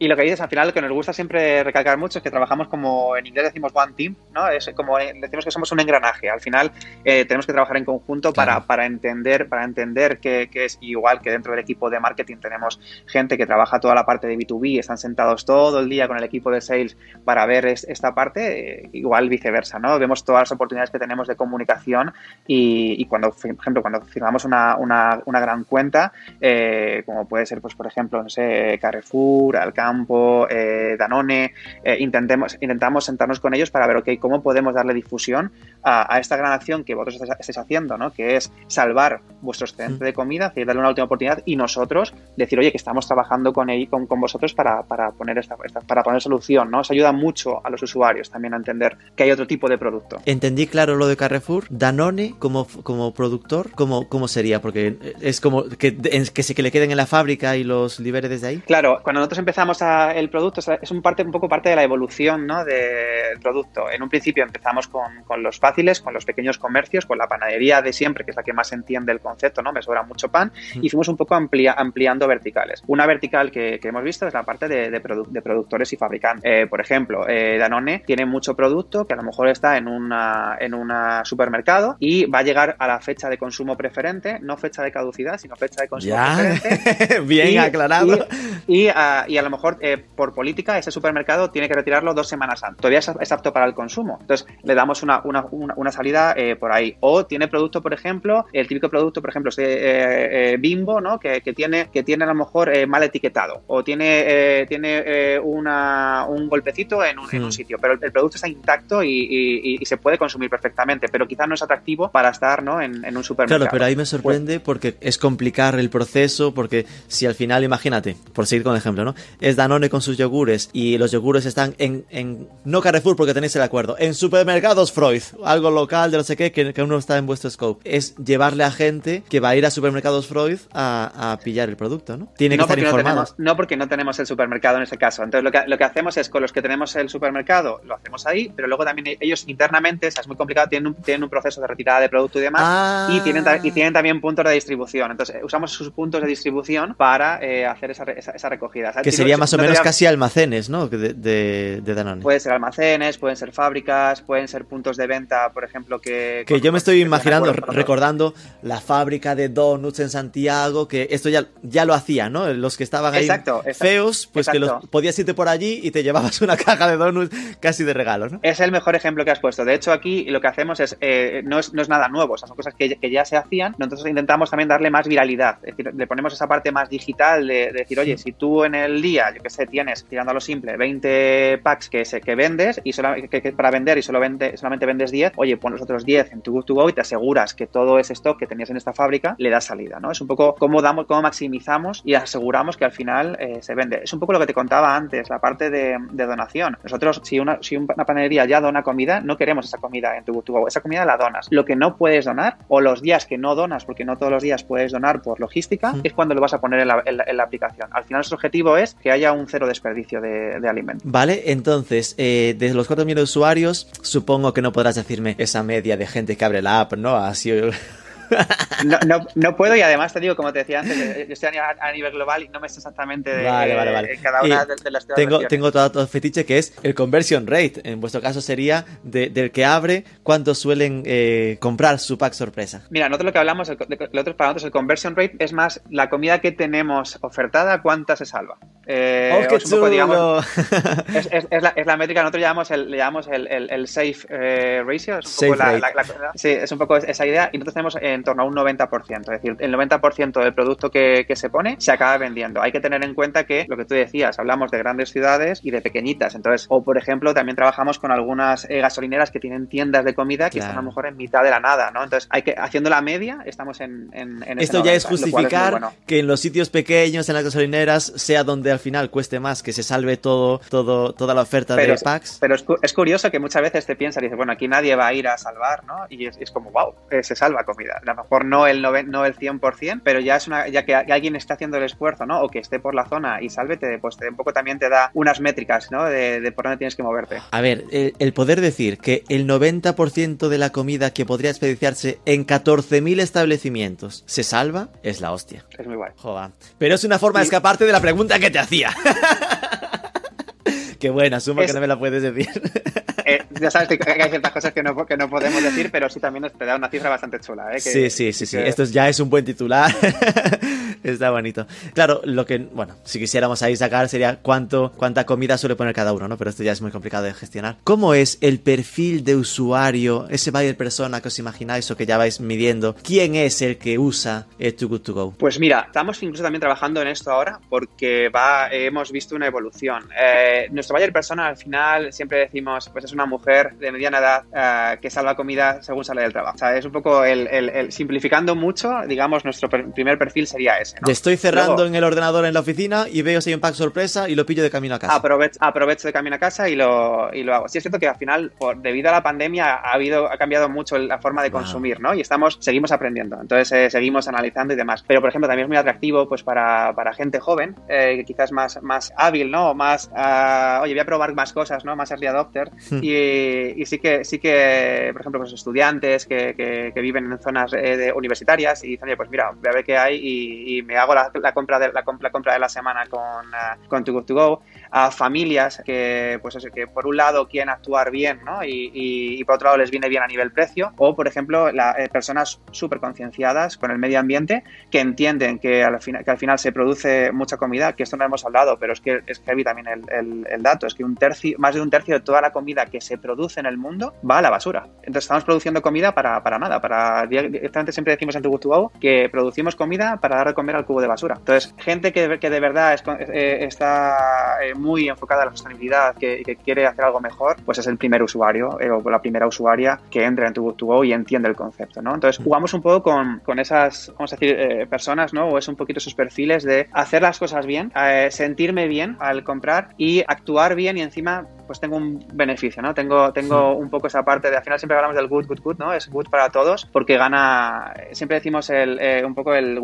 [SPEAKER 4] y lo que dices, al final, lo que nos gusta siempre recalcar mucho es que trabajamos como, en inglés decimos one team, ¿no? Es como, decimos que somos un engranaje. Al final, eh, tenemos que trabajar en conjunto para, para entender, para entender que, es igual que dentro del equipo de marketing tenemos gente que trabaja toda la parte de B2B, están sentados todo el día con el equipo de sales para ver esta parte, eh, igual viceversa, ¿no? Vemos todas las oportunidades que tenemos de comunicación y, cuando, por ejemplo, cuando firmamos una, una, una gran cuenta, eh, como puede ser, pues, por ejemplo, no sé, Carrefour, Alcántara, Campo, eh, Danone, eh, intentemos, intentamos sentarnos con ellos para ver, ok, cómo podemos darle difusión a, esta gran acción que vosotros estáis haciendo, ¿no? Que es salvar vuestro excedente de comida, darle una última oportunidad y nosotros decir, oye, que estamos trabajando con, con, con vosotros para, poner esta, para poner solución, ¿no? Os ayuda mucho a los usuarios también a entender que hay otro tipo de producto.
[SPEAKER 3] Entendí claro lo de Carrefour. Danone como, como productor, ¿cómo, ¿cómo sería? Porque es como que, que se que le queden en la fábrica y los libere desde ahí.
[SPEAKER 4] Claro, cuando nosotros empezamos el producto, es un, parte, un poco parte de la evolución ¿no? del producto. En un principio empezamos con, con, los fáciles, con los pequeños comercios, con la panadería de siempre, que es la que más entiende el concepto, ¿no? Me sobra mucho pan, y fuimos un poco ampliando verticales. Una vertical que, hemos visto es la parte de, de, productores y fabricantes. Eh, por ejemplo, eh, Danone tiene mucho producto que a lo mejor está en una en un supermercado y va a llegar a la fecha de consumo preferente, no fecha de caducidad, sino fecha de consumo preferente. *laughs*
[SPEAKER 3] Bien aclarado.
[SPEAKER 4] y, a, y a lo mejor eh, por política, ese supermercado tiene que retirarlo dos semanas antes. Todavía es, apto para el consumo. Entonces, le damos una, una, una, salida eh, por ahí. O tiene producto, por ejemplo, el típico producto, por ejemplo, este, Bimbo, ¿no? Que, que, tiene, que tiene a lo mejor mal etiquetado. O tiene, tiene una, un golpecito en un, en un, hmm. sitio. Pero el, producto está intacto y, y, se puede consumir perfectamente. Pero quizás no es atractivo para estar ¿no? en, en un supermercado.
[SPEAKER 3] Claro, pero ahí me sorprende porque es complicar el proceso. Porque si al final, imagínate, por seguir con el ejemplo, ¿no? Es Danone con sus yogures y los yogures están en, en no Carrefour porque tenéis el acuerdo, en supermercados Freud, algo local de no sé qué que, que uno está en vuestro scope. Es llevarle a gente que va a ir a supermercados Freud a, a pillar el producto, ¿no? Tiene que estar informados.
[SPEAKER 4] No, porque no tenemos el supermercado en ese caso. Entonces lo que, lo que hacemos es con los que tenemos el supermercado, lo hacemos ahí, pero luego también ellos internamente, o sea, es muy complicado, tienen un, tienen un proceso de retirada de producto y demás y, tienen, y tienen también puntos de distribución. Entonces usamos sus puntos de distribución para eh, hacer esa, esa, recogida.
[SPEAKER 3] que sería más o menos casi almacenes, ¿no? De, de, Danone.
[SPEAKER 4] Pueden ser almacenes, pueden ser fábricas, pueden ser puntos de venta, por ejemplo, que...
[SPEAKER 3] Que yo me estoy imaginando, recordando la fábrica de donuts en Santiago, que esto ya, ya lo hacía, ¿no? Los que estaban ahí feos, pues que los, podías irte por allí y te llevabas una caja de donuts casi de regalo, ¿no?
[SPEAKER 4] Es el mejor ejemplo que has puesto. De hecho, aquí lo que hacemos es, eh, no, es no es nada nuevo, son cosas que, que, ya se hacían, nosotros intentamos también darle más viralidad, es decir, le ponemos esa parte más digital de, de decir, oye, si tú en el día, yo que sé, tienes, tirando a lo simple, 20 packs que, se, que vendes y que, para vender y solo vende, solamente vendes 10, oye, pon los otros 10 en tu Good to Go y te aseguras que todo ese stock que tenías en esta fábrica le da salida, ¿no? Es un poco cómo damos, cómo maximizamos y aseguramos que al final eh, se vende. Es un poco lo que te contaba antes, la parte de, donación. Nosotros, si una, si una panadería ya dona comida, no queremos esa comida en tu Good to Go, esa comida la donas. Lo que no puedes donar, o los días que no donas, porque no todos los días puedes donar por logística, es cuando lo vas a poner en la, aplicación. Al final, nuestro objetivo es que haya un cero desperdicio de, de alimentos.
[SPEAKER 3] Vale, entonces, eh, desde los 4 millones de usuarios, supongo que no podrás decirme esa media de gente que abre la app, ¿no? Así
[SPEAKER 4] no, no, no, puedo y además te digo, como te decía antes, yo estoy a nivel global y no me sé exactamente de, cada una de, las
[SPEAKER 3] Tengo, tengo todo, fetiche que es el conversion rate. En vuestro caso sería del que abre, cuántos suelen eh, comprar su pack sorpresa.
[SPEAKER 4] Mira, nosotros lo que hablamos, el, otro, para nosotros el conversion rate es más la comida que tenemos ofertada, cuánta se salva.
[SPEAKER 3] Eh, ¡Oh, es, digamos,
[SPEAKER 4] es, es, la, es, la, métrica, nosotros llamamos el, le llamamos el, el, safe eh, ratio. Es un poco la, sí, es un poco esa idea. Y nosotros tenemos en torno a un 90%. Es decir, el 90% del producto que, que, se pone se acaba vendiendo. Hay que tener en cuenta que lo que tú decías, hablamos de grandes ciudades y de pequeñitas. Entonces, o por ejemplo, también trabajamos con algunas eh, gasolineras que tienen tiendas de comida que están a lo mejor en mitad de la nada, ¿no? Entonces, hay que, haciendo la media, estamos en, en,
[SPEAKER 3] Esto ya es justificar que en los sitios pequeños, en las gasolineras, sea donde al final cueste más que se salve todo, todo toda la oferta de packs.
[SPEAKER 4] Pero es, curioso que muchas veces te piensas y dices, bueno, aquí nadie va a ir a salvar, ¿no? Y es, como, wow, eh, se salva comida. A lo mejor no el, no el 100%, pero ya es una, ya que, alguien está haciendo el esfuerzo, ¿no? O que esté por la zona y sálvete, pues te, un poco también te da unas métricas, ¿no? De, por dónde tienes que moverte.
[SPEAKER 3] A ver, el, poder decir que el 90% de la comida que podría expediciarse en 14.000 establecimientos se salva es la hostia.
[SPEAKER 4] Es muy guay.
[SPEAKER 3] Joder. Pero es una forma de escaparte de la pregunta que te hacía. *laughs* Qué buena, asumo que no me la puedes decir.
[SPEAKER 4] Eh, *laughs* ya sabes que hay ciertas cosas que no, que no podemos decir, pero sí también te da una cifra bastante chula. ¿eh?
[SPEAKER 3] sí, sí, sí, sí. Esto ya es un buen titular. *laughs* *laughs* Está bonito. Claro, lo que, bueno, si quisiéramos ahí sacar sería cuánto, cuánta comida suele poner cada uno, ¿no? Pero esto ya es muy complicado de gestionar. ¿Cómo es el perfil de usuario, ese buyer persona que os imagináis o que ya vais midiendo? ¿Quién es el que usa eh, Too Good To Go?
[SPEAKER 4] Pues mira, estamos incluso también trabajando en esto ahora porque va, hemos visto una evolución. Eh, nuestro buyer persona al final siempre decimos, pues es una mujer de mediana edad eh, que salva comida según sale del trabajo. O sea, es un poco el, simplificando mucho, digamos, nuestro primer perfil sería ese. ¿No?
[SPEAKER 3] Estoy cerrando en el ordenador en la oficina y veo si hay un pack sorpresa y lo pillo de camino a casa.
[SPEAKER 4] Aprovecho, aprovecho de camino a casa y lo, y lo hago. Sí, es cierto que al final, por, debido a la pandemia, ha, habido, ha cambiado mucho la forma de consumir, ¿no? Y estamos, seguimos aprendiendo. Entonces, eh, seguimos analizando y demás. Pero, por ejemplo, también es muy atractivo pues para, para gente joven, eh, que quizás más, más hábil, ¿no? O más, uh, oye, voy a probar más cosas, ¿no? Más early adopter. Hmm. y, y, sí que, sí que, por ejemplo, los pues estudiantes que, que, viven en zonas eh, universitarias y dicen, oye, pues mira, voy a ver qué hay y, me hago la, la, compra de la, la, compra de la semana con, uh, con Too Good To Go. A familias que, pues eso, que por un lado quieren actuar bien, ¿no? Y, y, por otro lado les viene bien a nivel precio. O, por ejemplo, la, eh, personas súper concienciadas con el medio ambiente que entienden que al, final, que al final se produce mucha comida, que esto no hemos hablado, pero es que es heavy también el, el, el dato, es que un tercio, más de un tercio de toda la comida que se produce en el mundo va a la basura. Entonces estamos produciendo comida para, para nada, para directamente siempre decimos en tu que producimos comida para dar de al cubo de basura. Entonces, gente que, que de verdad eh, está eh, muy enfocada a la sostenibilidad, que, que, quiere hacer algo mejor, pues es el primer usuario eh, o la primera usuaria que entra en tu Go y entiende el concepto, ¿no? Entonces, jugamos un poco con, con esas, vamos a decir, personas, ¿no? O es un poquito sus perfiles de hacer las cosas bien, sentirme bien al comprar y actuar bien y encima pues tengo un beneficio, ¿no? Tengo, tengo un poco esa parte de, al final siempre hablamos del good, good, good, ¿no? Es good para todos porque gana, siempre decimos el, un poco el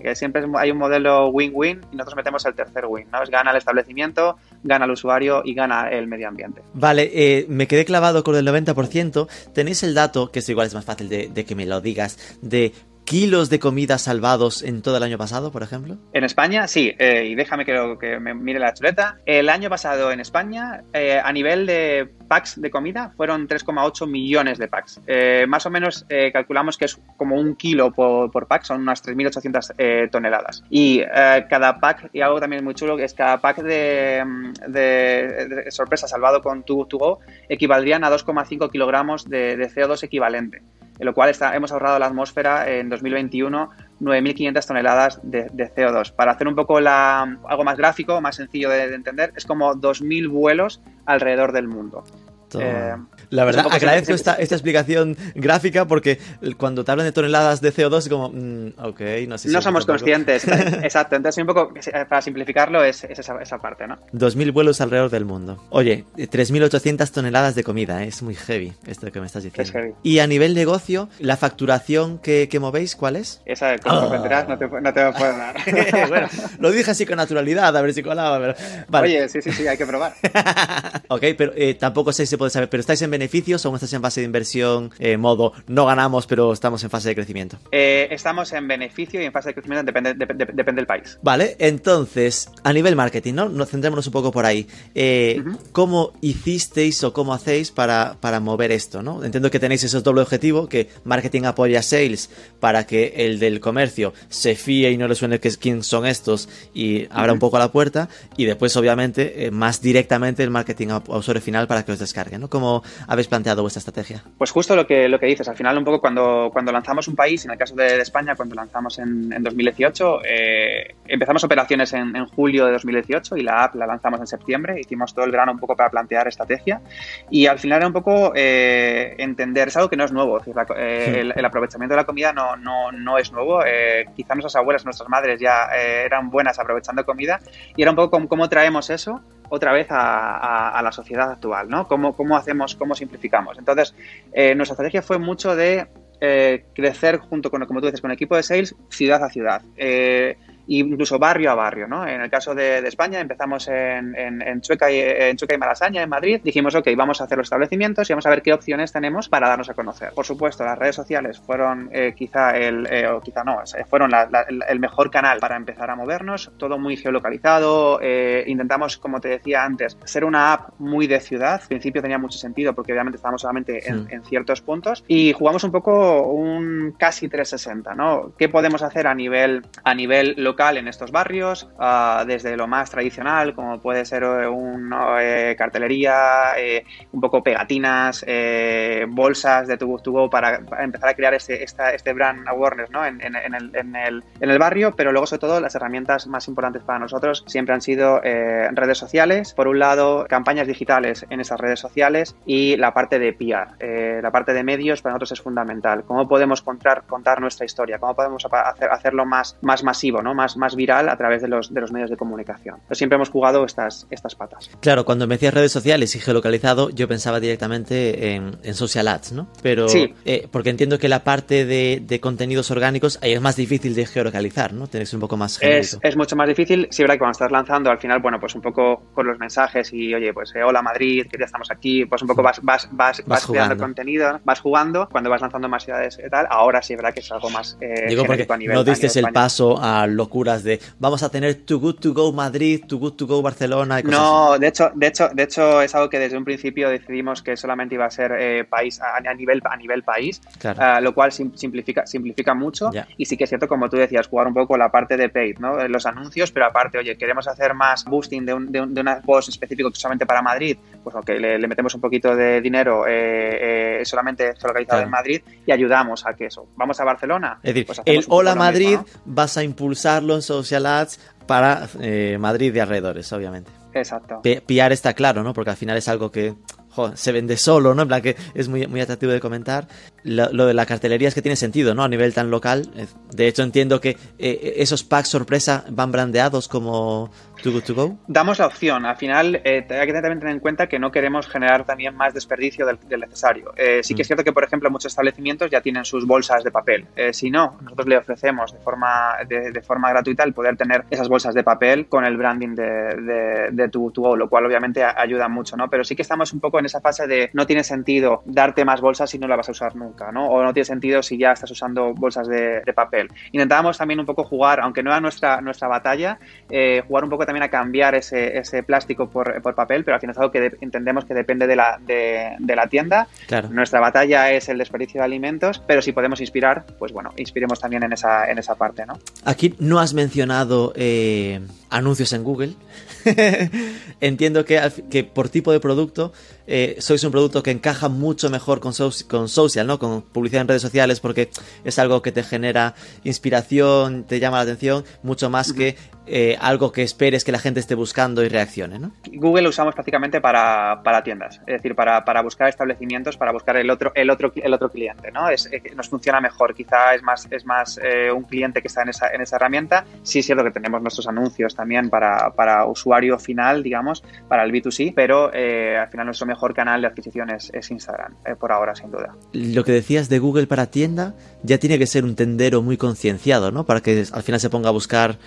[SPEAKER 4] que siempre hay un modelo win-win y nosotros metemos el tercer win, ¿no? Es gana el establecimiento, gana el usuario y gana el medio ambiente.
[SPEAKER 3] Vale, eh, me quedé clavado con el 90%. Tenéis el dato, que es igual es más fácil de que me lo digas, de kilos de comida salvados en todo el año pasado, por ejemplo?
[SPEAKER 4] En España, sí, eh, y déjame que, que, me mire la chuleta. El año pasado en España, eh, a nivel de packs de comida, fueron 3,8 millones de packs. Eh, más o menos calculamos que es como un kilo por, pack, son unas 3.800 toneladas. Y cada pack, y algo también muy chulo, es cada pack de, de, sorpresa salvado con tu Go equivaldrían a 2,5 kilogramos de, de CO2 equivalente en lo cual hemos ahorrado la atmósfera en 2021 9.500 toneladas de, CO2. Para hacer un poco algo más gráfico, más sencillo de, de entender, es como 2.000 vuelos alrededor del mundo.
[SPEAKER 3] Eh, la verdad, agradezco esta, esta, explicación gráfica porque cuando te hablan de toneladas de CO2 es como, mm, ok, no sé
[SPEAKER 4] si No somos conscientes, *laughs* *laughs* exacto. Entonces, un poco, para simplificarlo, es, esa, esa, parte, ¿no?
[SPEAKER 3] 2.000 vuelos alrededor del mundo. Oye, 3.800 toneladas de comida, ¿eh? es muy heavy esto que me estás diciendo.
[SPEAKER 4] Es heavy.
[SPEAKER 3] Y a nivel negocio, ¿la facturación que, que movéis cuál es?
[SPEAKER 4] Esa, como oh. no te, no te puedo *laughs* dar.
[SPEAKER 3] bueno, lo dije así con naturalidad, a ver si colaba. Pero... Vale.
[SPEAKER 4] Oye, sí, sí, sí, hay que probar.
[SPEAKER 3] ok, pero eh, tampoco sé si saber, pero ¿estáis en beneficios o estáis en fase de inversión, eh, modo no ganamos, pero estamos en fase de crecimiento?
[SPEAKER 4] Eh, estamos en beneficio y en fase de crecimiento, depende, depende del país.
[SPEAKER 3] Vale, entonces, a nivel marketing, ¿no? Nos centrémonos un poco por ahí. Eh, ¿Cómo hicisteis o cómo hacéis para, para mover esto, ¿no? Entiendo que tenéis ese doble objetivo, que marketing apoya sales para que el del comercio se fíe y no le suene que quién son estos y abra un poco la puerta, y después, obviamente, más directamente el marketing a usuario final para que os ¿no? Como habéis planteado vuestra estrategia?
[SPEAKER 4] Pues justo lo que, lo que dices, al final un poco cuando, cuando lanzamos un país, en el caso de, España, cuando lanzamos en, 2018, eh, empezamos operaciones en, julio de 2018 y la app la lanzamos en septiembre, hicimos todo el verano un poco para plantear estrategia y al final era un poco eh, entender, es algo que no es nuevo, eh, el, aprovechamiento de la comida no, no, no es nuevo, quizá nuestras abuelas, nuestras madres ya eran buenas aprovechando comida y era un poco cómo traemos eso otra vez a, la sociedad actual, ¿no? ¿Cómo, ¿Cómo, hacemos, cómo simplificamos? Entonces, eh, nuestra estrategia fue mucho de eh, crecer junto con, como tú dices, con el equipo de sales, ciudad a ciudad. Eh, incluso barrio a barrio, ¿no? En el caso de, España empezamos en, en, Chueca y, en Chueca y Malasaña, en Madrid. Dijimos, ok, vamos a hacer los establecimientos y vamos a ver qué opciones tenemos para darnos a conocer. Por supuesto, las redes sociales fueron eh, quizá el, eh, o quizá no, fueron el mejor canal para empezar a movernos, todo muy geolocalizado. Eh, intentamos, como te decía antes, ser una app muy de ciudad. Al principio tenía mucho sentido porque obviamente estábamos solamente en, en ciertos puntos y jugamos un poco un casi 360, ¿no? ¿Qué podemos hacer a nivel, a nivel local? En estos barrios, ah, desde lo más tradicional, como puede ser eh, una eh, cartelería, eh, un poco pegatinas, bolsas de To To Go para, empezar a crear este, este brand awareness ¿no? en, el, barrio, pero luego sobre todo las herramientas más importantes para nosotros siempre han sido redes sociales, por un lado campañas digitales en esas redes sociales y la parte de PR, la parte de medios para nosotros es fundamental, cómo podemos contar, contar nuestra historia, cómo podemos hacer, hacerlo más, más masivo, ¿no? Más más, viral a través de los, de los medios de comunicación. siempre hemos jugado estas, estas patas.
[SPEAKER 3] Claro, cuando me decías redes sociales y geolocalizado, yo pensaba directamente en, en social ads, ¿no? Pero,
[SPEAKER 4] sí.
[SPEAKER 3] Eh, porque entiendo que la parte de, de, contenidos orgánicos ahí es más difícil de geolocalizar, ¿no? Tienes un poco más
[SPEAKER 4] Es, es, mucho más difícil. Sí, verdad que cuando estás lanzando, al final, bueno, pues un poco con los mensajes y, oye, pues eh, hola Madrid, que ya estamos aquí, pues un poco vas, vas, vas, vas, creando contenido, vas jugando, cuando vas lanzando más ciudades y tal, ahora sí, verdad que es algo más
[SPEAKER 3] eh, Digo porque a nivel, no diste el paso a locura de vamos a tener Too Good To Go Madrid, Too Good To Go Barcelona y
[SPEAKER 4] cosas No, de hecho, de hecho, de hecho es algo que desde un principio decidimos que solamente iba a ser eh, país a, nivel a nivel país, eh, lo cual simplifica simplifica mucho y sí que es cierto como tú decías jugar un poco la parte de paid, ¿no? Los anuncios, pero aparte, oye, queremos hacer más boosting de un, de un, post específico solamente para Madrid, pues ok, le, metemos un poquito de dinero eh, solamente localizado en Madrid y ayudamos a que eso. Vamos a Barcelona.
[SPEAKER 3] Es decir, pues el Hola Madrid vas a en social ads para eh, Madrid y alrededores, obviamente.
[SPEAKER 4] Exacto.
[SPEAKER 3] Piar está claro, ¿no? Porque al final es algo que se vende solo, ¿no? En plan que es muy, muy atractivo de comentar. Lo, de la cartelería es que tiene sentido, ¿no? A nivel tan local. De hecho, entiendo que eh, esos packs sorpresa van brandeados como Too Good To Go.
[SPEAKER 4] Damos la opción. Al final, eh, hay que también tener en cuenta que no queremos generar también más desperdicio del, necesario. Eh, sí que es mm. cierto que, por ejemplo, muchos establecimientos ya tienen sus bolsas de papel. si no, nosotros le ofrecemos de forma, de, forma gratuita el poder tener esas bolsas de papel con el branding de, de, Too Good To Go, lo cual obviamente ayuda mucho, ¿no? Pero sí que estamos un poco en esa fase de no tiene sentido darte más bolsas si no la vas a usar nunca, ¿no? O no tiene sentido si ya estás usando bolsas de, papel. Intentábamos también un poco jugar, aunque no era nuestra, nuestra batalla, eh, jugar un poco también a cambiar ese, ese plástico por, por, papel, pero al final es algo que entendemos que depende de la, de, la tienda.
[SPEAKER 3] Claro.
[SPEAKER 4] Nuestra batalla es el desperdicio de alimentos, pero si podemos inspirar, pues bueno, inspiremos también en esa, en esa parte, ¿no?
[SPEAKER 3] Aquí no has mencionado eh, anuncios en Google. *laughs* Entiendo que, que por tipo de producto eh, sois un producto que encaja mucho mejor con, con social, ¿no? con publicidad en redes sociales porque es algo que te genera inspiración, te llama la atención, mucho más que eh, algo que esperes que la gente esté buscando y reaccione, ¿no?
[SPEAKER 4] Google lo usamos prácticamente para, para tiendas, es decir, para, para, buscar establecimientos, para buscar el otro, el otro, el otro cliente, ¿no? Es, eh, nos funciona mejor, quizá es más, es más eh, un cliente que está en esa, en esa herramienta. Sí es cierto que tenemos nuestros anuncios también para, para usuario final, digamos, para el B2C, pero al final nuestro mejor canal de adquisición es, Instagram, por ahora, sin duda.
[SPEAKER 3] Lo que decías de Google para tienda ya tiene que ser un tendero muy concienciado, ¿no? Para que al final se ponga a buscar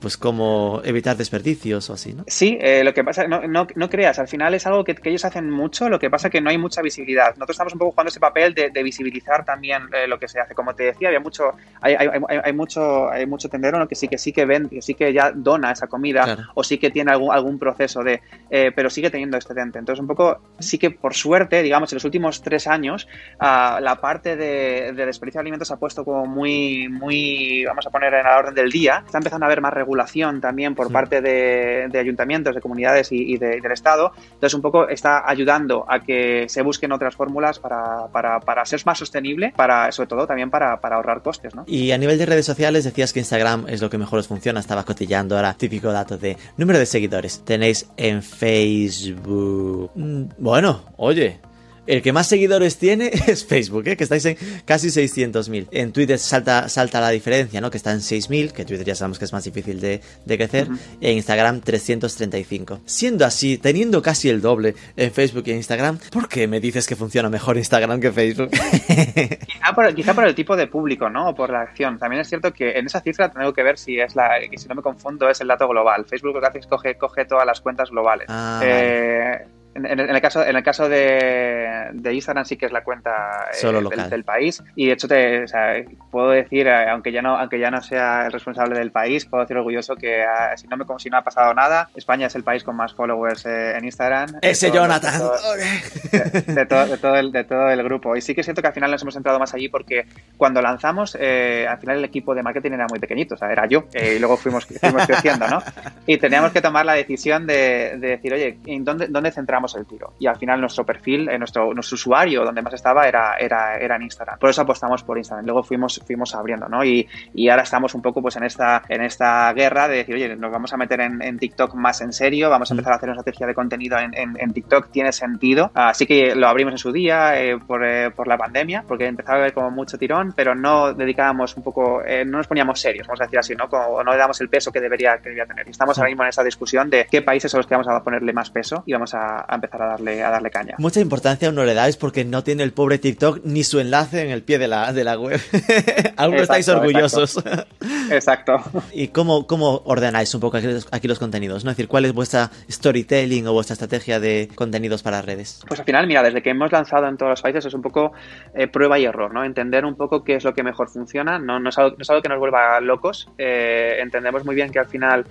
[SPEAKER 3] pues cómo evitar desperdicios o así, ¿no?
[SPEAKER 4] Sí, eh, lo que pasa, no, no, no, creas, al final es algo que, que, ellos hacen mucho, lo que pasa que no hay mucha visibilidad. Nosotros estamos un poco jugando ese papel de, de visibilizar también eh, lo que se hace. Como te decía, había mucho, hay, hay, hay, hay mucho, hay mucho tendero ¿no? que sí que sí que ven, que sí que ya dona esa comida claro. o sí que tiene algún, algún proceso de, eh, pero sigue teniendo excedente. Entonces un poco sí que por suerte, digamos, en los últimos tres años, uh, la parte de, de desperdicio de alimentos se ha puesto como muy, muy, vamos a poner en la orden del día. Está empezando a haber más regulación también por sí. parte de, de, ayuntamientos, de comunidades y, y, de, del Estado. Entonces, un poco está ayudando a que se busquen otras fórmulas para, para, para ser más sostenible, para, sobre todo también para, para, ahorrar costes. ¿no?
[SPEAKER 3] Y a nivel de redes sociales, decías que Instagram es lo que mejor os funciona. Estaba cotillando ahora típico dato de número de seguidores. Tenéis en Facebook. Mm, bueno, oye, el que más seguidores tiene *laughs* es Facebook, ¿eh? que estáis en casi 600.000. En Twitter salta, salta la diferencia, ¿no? que está en 6.000, que Twitter ya sabemos que es más difícil de, de crecer, uh -huh. e Instagram 335. Siendo así, teniendo casi el doble en Facebook y en Instagram, ¿por qué me dices que funciona mejor Instagram que Facebook? *laughs*
[SPEAKER 4] quizá, por, quizá por el tipo de público, ¿no? O por la acción. También es cierto que en esa cifra tengo que ver si es la, que si no me confundo, es el dato global. Facebook lo que hace es coge, coge todas las cuentas globales.
[SPEAKER 3] Ah,
[SPEAKER 4] eh, vale. En, en, el caso, en el caso de, de, Instagram sí que es la cuenta
[SPEAKER 3] eh,
[SPEAKER 4] del, del, país y de hecho te, o sea, puedo decir, eh, aunque ya no aunque ya no sea el responsable del país, puedo decir orgulloso que uh, si no me si no ha pasado nada, España es el país con más followers eh, en Instagram.
[SPEAKER 3] Ese
[SPEAKER 4] todo,
[SPEAKER 3] Jonathan.
[SPEAKER 4] De todo, de, de, todo, de, todo el, de todo el grupo. Y sí que siento que al final nos hemos centrado más allí porque cuando lanzamos, eh, al final el equipo de marketing era muy pequeñito, o sea, era yo y luego fuimos, fuimos creciendo, ¿no? Y teníamos que tomar la decisión de, de decir, oye, ¿en dónde, ¿dónde centramos el tiro? Y al final nuestro perfil, eh, nuestro, nuestro usuario donde más estaba era, era, era en Instagram. Por eso apostamos por Instagram. Luego fuimos, fuimos abriendo, ¿no? Y, y ahora estamos un poco pues en esta, en esta guerra de decir, oye, nos vamos a meter en, en TikTok más en serio, vamos a empezar a hacer una estrategia de contenido en, en, en TikTok, tiene sentido. Así que lo abrimos en su día eh, por, eh, por, la pandemia, porque empezaba a haber como mucho tirón, pero no dedicábamos un poco, no nos poníamos serios, vamos a decir así, ¿no? Como no le damos el peso que debería, que debería tener. Y estamos ahora mismo en esa discusión de qué países son los que vamos a ponerle más peso y vamos a, a empezar a darle, a darle caña.
[SPEAKER 3] Mucha importancia aún no le dais porque no tiene el pobre TikTok ni su enlace en el pie de la, de la web. *laughs* aún no estáis orgullosos.
[SPEAKER 4] Exacto. exacto. *laughs*
[SPEAKER 3] ¿Y cómo, cómo ordenáis un poco aquí los, aquí los contenidos? ¿no? Es decir, ¿cuál es vuestra storytelling o vuestra estrategia de contenidos para redes?
[SPEAKER 4] Pues al final, mira, desde que hemos lanzado en todos los países es un poco eh, prueba y error, ¿no? Entender un poco qué es lo que mejor funciona. No, no, es, algo, no es algo que nos vuelva locos. Eh, entendemos muy bien que al final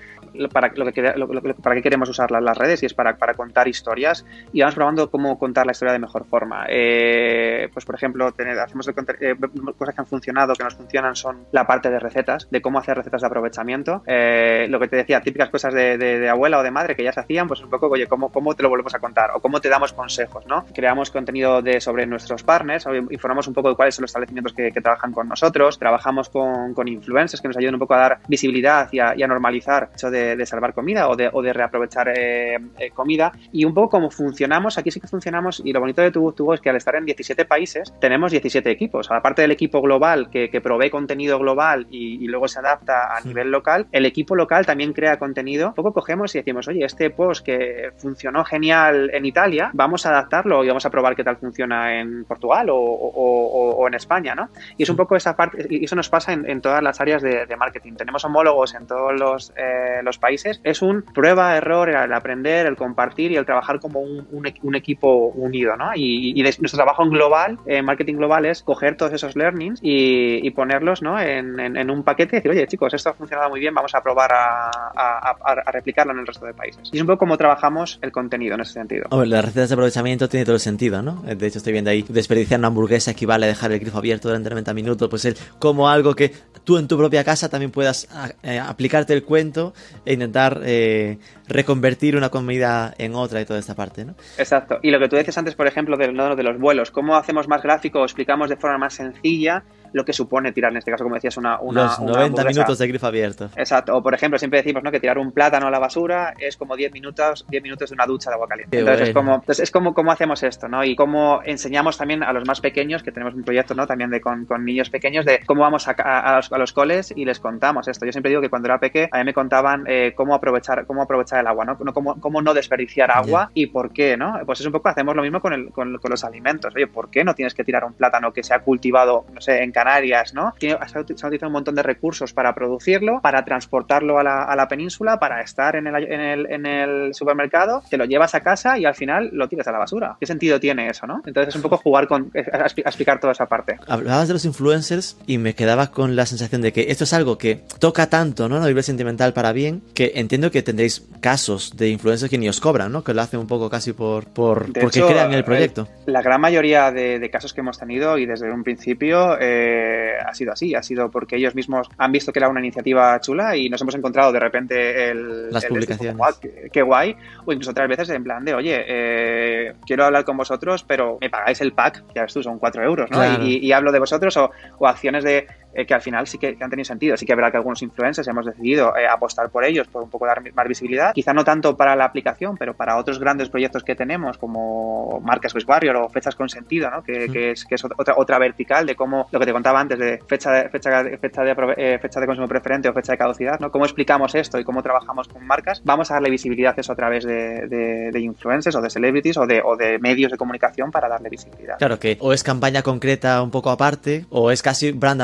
[SPEAKER 4] para lo que, lo, lo, para qué queremos usar las, las, redes y es para, para, contar historias y vamos probando cómo contar la historia de mejor forma. Eh, pues por ejemplo, tener, hacemos el, eh, cosas que han funcionado, que nos funcionan son la parte de recetas, de cómo hacer recetas de aprovechamiento. Eh, lo que te decía, típicas cosas de, de, de, abuela o de madre que ya se hacían, pues un poco, oye, ¿cómo, cómo te lo volvemos a contar o cómo te damos consejos, ¿no? Creamos contenido de, sobre nuestros partners, informamos un poco de cuáles son los establecimientos que, que trabajan con nosotros, trabajamos con, con, influencers que nos ayudan un poco a dar visibilidad y a, y a normalizar el hecho de de, de, salvar comida o de, o de reaprovechar eh, eh, comida. Y un poco como funcionamos, aquí sí que funcionamos, y lo bonito de Tubo es que al estar en 17 países tenemos 17 equipos. Aparte del equipo global que, que provee contenido global y, y, luego se adapta a nivel local, el equipo local también crea contenido. Un poco cogemos y decimos, oye, este post que funcionó genial en Italia, vamos a adaptarlo y vamos a probar qué tal funciona en Portugal o, o, o en España, ¿no? Y es un poco esa parte, y eso nos pasa en, en todas las áreas de, de, marketing. Tenemos homólogos en todos los, eh, los países, es un prueba, error, el aprender, el compartir y el trabajar como un, equipo unido, ¿no? Y, nuestro trabajo en global, en marketing global, es coger todos esos learnings y, ponerlos, ¿no? En, un paquete y decir, oye, chicos, esto ha funcionado muy bien, vamos a probar a, replicarlo en el resto de países. Y es un poco como trabajamos el contenido en ese sentido.
[SPEAKER 3] Las recetas de aprovechamiento tiene todo el sentido, ¿no? De hecho, estoy viendo ahí, desperdiciar una hamburguesa equivale a dejar el grifo abierto durante 90 minutos, pues el como algo que tú en tu propia casa también puedas eh, aplicarte el cuento e intentar eh, reconvertir una comida en otra y toda esta parte, ¿no?
[SPEAKER 4] Exacto. Y lo que tú decías antes, por ejemplo, de, de los vuelos, ¿cómo hacemos más gráfico o explicamos de forma más sencilla lo que supone tirar, en este caso, como decías, una... una
[SPEAKER 3] Los 90 minutos de grifo abierto.
[SPEAKER 4] Exacto. O, por ejemplo, siempre decimos ¿no? que tirar un plátano a la basura es como 10 minutos, 10 minutos de una ducha de agua caliente. entonces, es como, entonces es como cómo hacemos esto, ¿no? Y cómo enseñamos también a los más pequeños, que tenemos un proyecto, ¿no? También de con, con niños pequeños, de cómo vamos a, a, los, a, los, coles y les contamos esto. Yo siempre digo que cuando era pequeño, a mí me contaban eh, cómo aprovechar cómo aprovechar el agua, ¿no? Cómo, cómo no desperdiciar agua yeah. y por qué, ¿no? Pues es un poco, hacemos lo mismo con, el, con, con los alimentos. Oye, ¿por qué no tienes que tirar un plátano que se ha cultivado, no sé, en Canarias, ¿no? se ha utilizado un montón de recursos para producirlo, para transportarlo a la, a la península, para estar en el, en, el, en el, supermercado, te lo llevas a casa y al final lo tiras a la basura. ¿Qué sentido tiene eso, no? Entonces es un poco *laughs* jugar con, a, a explicar toda esa parte.
[SPEAKER 3] Hablabas de los influencers y me quedaba con la sensación de que esto es algo que toca tanto, ¿no? A nivel sentimental para bien, que entiendo que tendréis casos de influencers que ni os cobran, ¿no? Que lo hacen un poco casi por, por porque
[SPEAKER 4] hecho,
[SPEAKER 3] crean el proyecto.
[SPEAKER 4] El, la gran mayoría de, de, casos que hemos tenido y desde un principio eh, ha sido así, ha sido porque ellos mismos han visto que era una iniciativa chula y nos hemos encontrado de repente el,
[SPEAKER 3] las
[SPEAKER 4] el
[SPEAKER 3] publicaciones.
[SPEAKER 4] Qué, qué, guay, o incluso otras veces en plan de, oye, eh, quiero hablar con vosotros, pero me pagáis el pack, ya ves tú, son 4 euros, ¿no? Claro. Y, y, hablo de vosotros o, o acciones de, eh, que al final sí que, han tenido sentido. Sí que habrá que algunos influencers hemos decidido eh, apostar por ellos, por un poco dar más visibilidad. Quizá no tanto para la aplicación, pero para otros grandes proyectos que tenemos, como Marcas West Warrior o Fechas con Sentido, ¿no? que, que, es, que es otra, otra vertical de cómo, lo que te contaba antes, de fecha de, fecha, fecha de, eh, fecha de consumo preferente o fecha de caducidad, ¿no? cómo explicamos esto y cómo trabajamos con marcas. Vamos a darle visibilidad a eso a través de, de, de influencers o de celebrities o de, o de medios de comunicación para darle visibilidad.
[SPEAKER 3] Claro que o es campaña concreta un poco aparte o es casi brand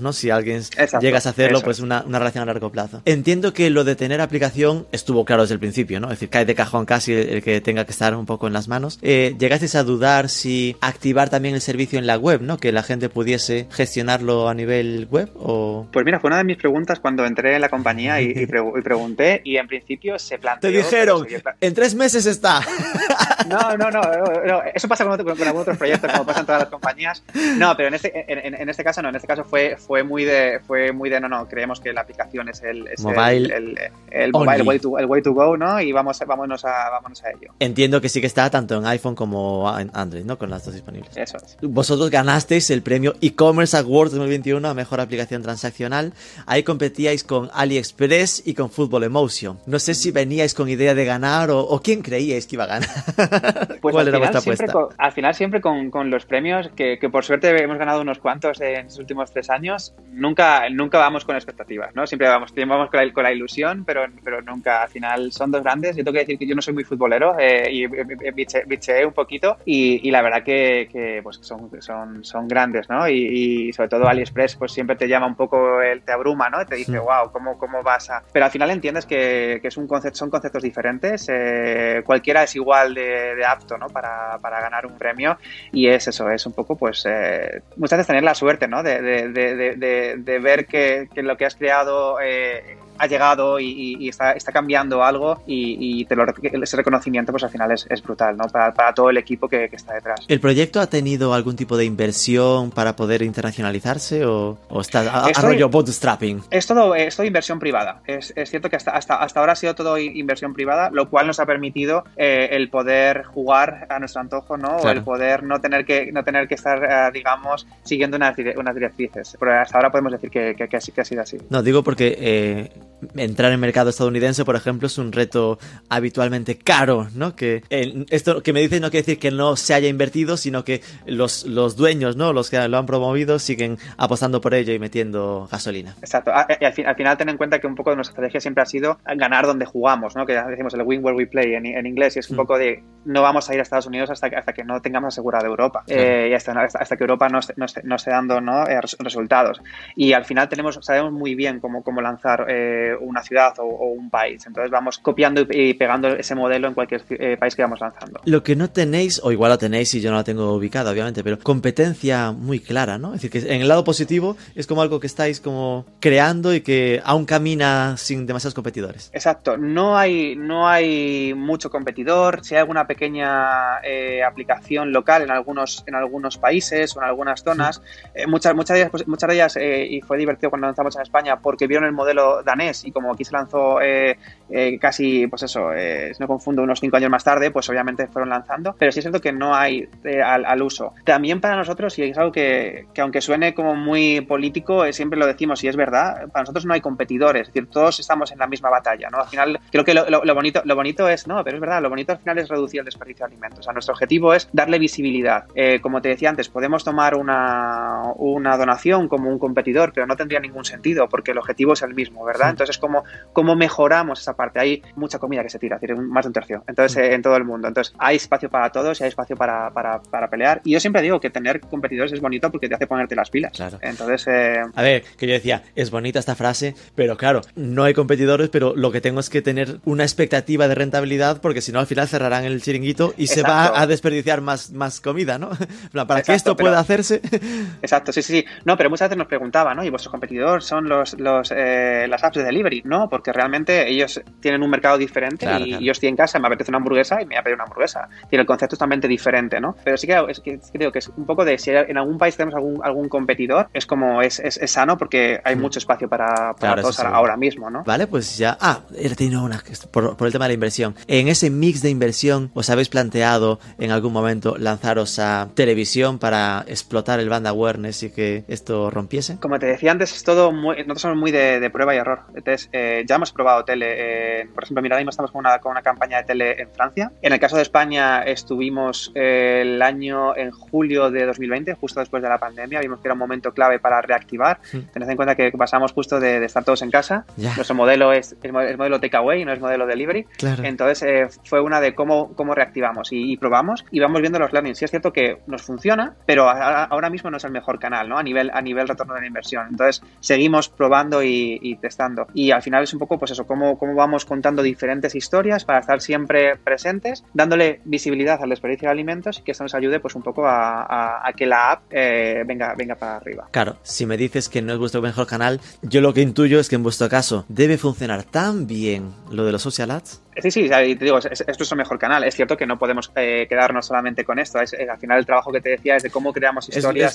[SPEAKER 3] ¿no? Si alguien Exacto, llegas a hacerlo, pues una, una, relación a largo plazo. Entiendo que lo de tener aplicación estuvo claro desde el principio, ¿no? Es decir, cae de cajón casi el, el que tenga que estar un poco en las manos. Eh, ¿Llegasteis a dudar si activar también el servicio en la web, ¿no? Que la gente pudiese gestionarlo a nivel web o...
[SPEAKER 4] Pues mira, fue una de mis preguntas cuando entré en la compañía y, y, pre y pregunté y en principio se planteó...
[SPEAKER 3] Te dijeron, en tres meses está. *laughs*
[SPEAKER 4] No, no, no, no, eso pasa con, con, con, algunos otros proyectos, como pasa en todas las compañías. No, pero en este, en, en, este caso no, en este caso fue, fue muy de, fue muy de, no, no, creemos que la aplicación es el, es
[SPEAKER 3] mobile,
[SPEAKER 4] el, el, el mobile way, to, el way to go, ¿no? Y vamos, vámonos, a, vámonos a ello.
[SPEAKER 3] Entiendo que sí que está tanto en iPhone como en Android, ¿no? Con las dos disponibles.
[SPEAKER 4] Eso es.
[SPEAKER 3] Vosotros ganasteis el premio e-commerce Awards 2021 a mejor aplicación transaccional. Ahí competíais con AliExpress y con Football Emotion. No sé si veníais con idea de ganar o, o quién creíais que iba a ganar.
[SPEAKER 4] Pues *laughs* ¿Cuál era vuestra apuesta? Con, al final siempre con, con los premios, que, que, por suerte hemos ganado unos cuantos en los últimos tres años, nunca, nunca vamos con expectativas, ¿no? Siempre vamos, siempre vamos con, la, con la ilusión, pero, pero nunca, al final son dos grandes. Yo tengo que decir que yo no soy muy futbolero eh, y bicheé, biche un poquito y, y, la verdad que, que pues son, son, son grandes, ¿no? Y, y, sobre todo AliExpress pues siempre te llama un poco, el, te abruma, ¿no? Te dice, wow, ¿cómo, ¿cómo vas a...? Pero al final entiendes que, que es un concepto, son conceptos diferentes, eh, cualquiera es igual de, de apto, ¿no? Para, para, ganar un premio y es eso, es un poco, pues, eh, muchas veces tener la suerte, ¿no? De, de, de, de ver que, que, lo que has creado eh, ha llegado y, y está, está, cambiando algo y, y te lo, ese reconocimiento pues al final es, es brutal, ¿no? Para, para, todo el equipo que, que, está detrás.
[SPEAKER 3] ¿El proyecto ha tenido algún tipo de inversión para poder internacionalizarse o, o está a, a rollo bootstrapping?
[SPEAKER 4] Es todo, es todo inversión privada. Es, es cierto que hasta, hasta, hasta, ahora ha sido todo inversión privada, lo cual nos ha permitido eh, el poder jugar a nuestro antojo, ¿no? Claro. O el poder no tener que, no tener que estar, eh, digamos, siguiendo unas, unas directrices. Pero hasta ahora podemos decir que, que, que, que ha sido así.
[SPEAKER 3] No, digo porque eh, entrar en mercado estadounidense, por ejemplo, es un reto habitualmente caro, ¿no? Que eh, esto que me dices no quiere decir que no se haya invertido, sino que los, los dueños, ¿no? Los que lo han promovido siguen apostando por ello y metiendo gasolina.
[SPEAKER 4] Exacto. Ah, y al, al, final ten en cuenta que un poco de nuestra estrategia siempre ha sido ganar donde jugamos, ¿no? Que decimos el win where we play en, en inglés y es un mm. poco de no vamos a ir a Estados Unidos hasta que, hasta que no tengamos asegurada Europa claro. eh, y hasta, hasta, que Europa no esté, no esté, no esté dando ¿no? Eh, resultados. Y al final tenemos, sabemos muy bien cómo, cómo lanzar eh, una ciudad o, o, un país. Entonces vamos copiando y, pegando ese modelo en cualquier eh, país que vamos lanzando.
[SPEAKER 3] Lo que no tenéis, o igual lo tenéis y yo no la tengo ubicada, obviamente, pero competencia muy clara, ¿no? Es decir, que en el lado positivo es como algo que estáis como creando y que aún camina sin demasiados competidores.
[SPEAKER 4] Exacto. No hay, no hay mucho competidor. Si hay alguna pequeña eh, aplicación local en algunos, en algunos países o en algunas zonas. Eh, muchas, muchas de ellas, pues, muchas de ellas y fue divertido cuando lanzamos en España porque vieron el modelo danés y como aquí se lanzó casi, pues eso, si no confundo, unos cinco años más tarde, pues obviamente fueron lanzando. Pero sí es cierto que no hay al, al, uso. También para nosotros, y es algo que, que aunque suene como muy político, siempre lo decimos y es verdad, para nosotros no hay competidores, es decir, todos estamos en la misma batalla, ¿no? Al final, creo que lo, lo bonito, lo bonito es, no, pero es verdad, lo bonito al final es reducir el desperdicio de alimentos. O sea, nuestro objetivo es darle visibilidad. Eh, como te decía antes, podemos tomar una, una, donación como un competidor, pero no tendría ningún sentido porque el objetivo es el mismo, ¿verdad? Entonces, ¿cómo, cómo mejoramos esa parte? Hay mucha comida que se tira, es decir, más de un tercio. Entonces, eh, en todo el mundo. Entonces, hay espacio para todos y hay espacio para, para, para, pelear. Y yo siempre digo que tener competidores es bonito porque te hace ponerte las pilas.
[SPEAKER 3] Claro.
[SPEAKER 4] Entonces, eh...
[SPEAKER 3] a ver, que yo decía, es bonita esta frase, pero claro, no hay competidores, pero lo que tengo es que tener una expectativa de rentabilidad porque si no al final cerrarán el chiringuito y se va a desperdiciar más, más comida, ¿no? *laughs* Para que esto pueda hacerse.
[SPEAKER 4] Exacto, sí, sí, sí. No, pero muchas veces nos preguntaban, ¿no? ¿Y vuestros competidores son los, los eh, las apps de delivery? No, porque realmente ellos tienen un mercado diferente y yo estoy en casa, me apetece una hamburguesa y me voy a pedir una hamburguesa. Tiene el concepto totalmente diferente, ¿no? Pero sí que, es que creo que es un poco de si en algún país tenemos algún, algún competidor, es como es, es, sano porque hay mm. mucho espacio para, para todos ahora mismo, ¿no?
[SPEAKER 3] Vale, pues ya. Ah, he tenido una por, por el tema de la inversión. En ese mix de inversión, ¿os habéis planteado en algún momento lanzaros a televisión para explotar el band awareness y que esto rompiese?
[SPEAKER 4] Como te decía antes, es todo muy, nosotros somos muy de, prueba y error. Entonces, eh, ya hemos probado tele. por ejemplo, mira, ahora mismo estamos con una, con una campaña de tele en Francia. En el caso de España, estuvimos eh, el año en julio de 2020, justo después de la pandemia. Vimos que era un momento clave para reactivar. Tened en cuenta que pasamos justo de, estar todos en casa. Nuestro modelo es, el modelo takeaway, no es modelo delivery. Entonces, eh, fue una de cómo, cómo reactivamos y, probamos y vamos viendo los learnings. Sí es cierto que nos funciona, pero ahora mismo no es el mejor canal, ¿no? A nivel, a nivel retorno de la inversión. Entonces, seguimos probando y, testando. Y al final es un poco, pues eso, cómo, cómo vamos contando diferentes historias para estar siempre presentes, dándole visibilidad al desperdicio de alimentos y que eso nos ayude, pues un poco a, que la app eh, venga, venga para arriba.
[SPEAKER 3] Claro, si me dices que no es vuestro mejor canal, yo lo que intuyo es que en vuestro caso debe funcionar tan bien lo de los social ads
[SPEAKER 4] Sí, sí, te digo, esto es nuestro mejor canal. Es cierto que no podemos eh, quedarnos solamente con esto. Es, al final el trabajo que te decía es de cómo creamos historias.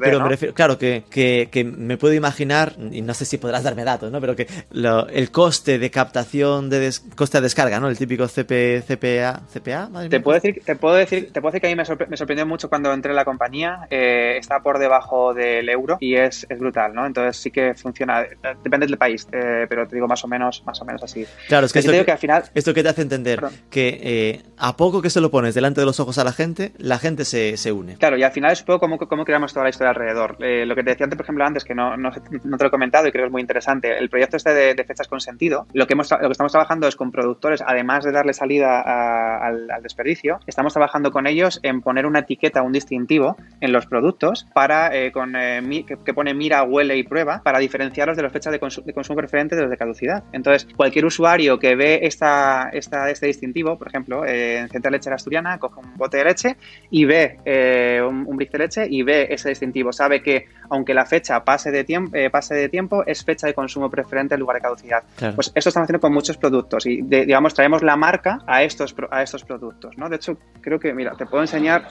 [SPEAKER 3] Pero me refiero, claro, que, que, me puedo imaginar, y no sé si podrás darme datos, ¿no? Pero el coste de captación, de coste de descarga, ¿no? El típico CP, CPA, CPA,
[SPEAKER 4] te puedo decir, te puedo decir, te puedo decir que a mí me, sorprendió mucho cuando entré en la compañía. Eh, está por debajo del euro y es, es, brutal, ¿no? Entonces sí que funciona. Depende del país, eh, pero te digo más o menos, más o menos así.
[SPEAKER 3] Claro, es que, te digo que al final esto que te hace entender que eh, a poco que se lo pones delante de los ojos a la gente, la gente se, se une.
[SPEAKER 4] Claro, y al final es un poco cómo, creamos toda la historia alrededor. Lo que te decía antes, por ejemplo, antes, que no, no, te lo he comentado y creo que es muy interesante, el proyecto este de, fechas con sentido, lo que, estamos trabajando es con productores, además de darle salida al, desperdicio, estamos trabajando con ellos en poner una etiqueta, un distintivo en los productos para eh, con, que, pone mira, huele y prueba para diferenciarlos de las fechas de, consumo preferente de los de caducidad. Entonces, cualquier usuario que ve esta este distintivo, por ejemplo, eh, en Central Lechera Asturiana, coge un bote de leche y ve eh, un, un, brick de leche y ve ese distintivo. Sabe que aunque la fecha eh, pase de tiempo, es fecha de consumo preferente en lugar de caducidad. Pues esto estamos haciendo con muchos productos y, digamos, traemos la marca a estos, a estos productos, ¿no? De hecho, creo que, mira, te puedo enseñar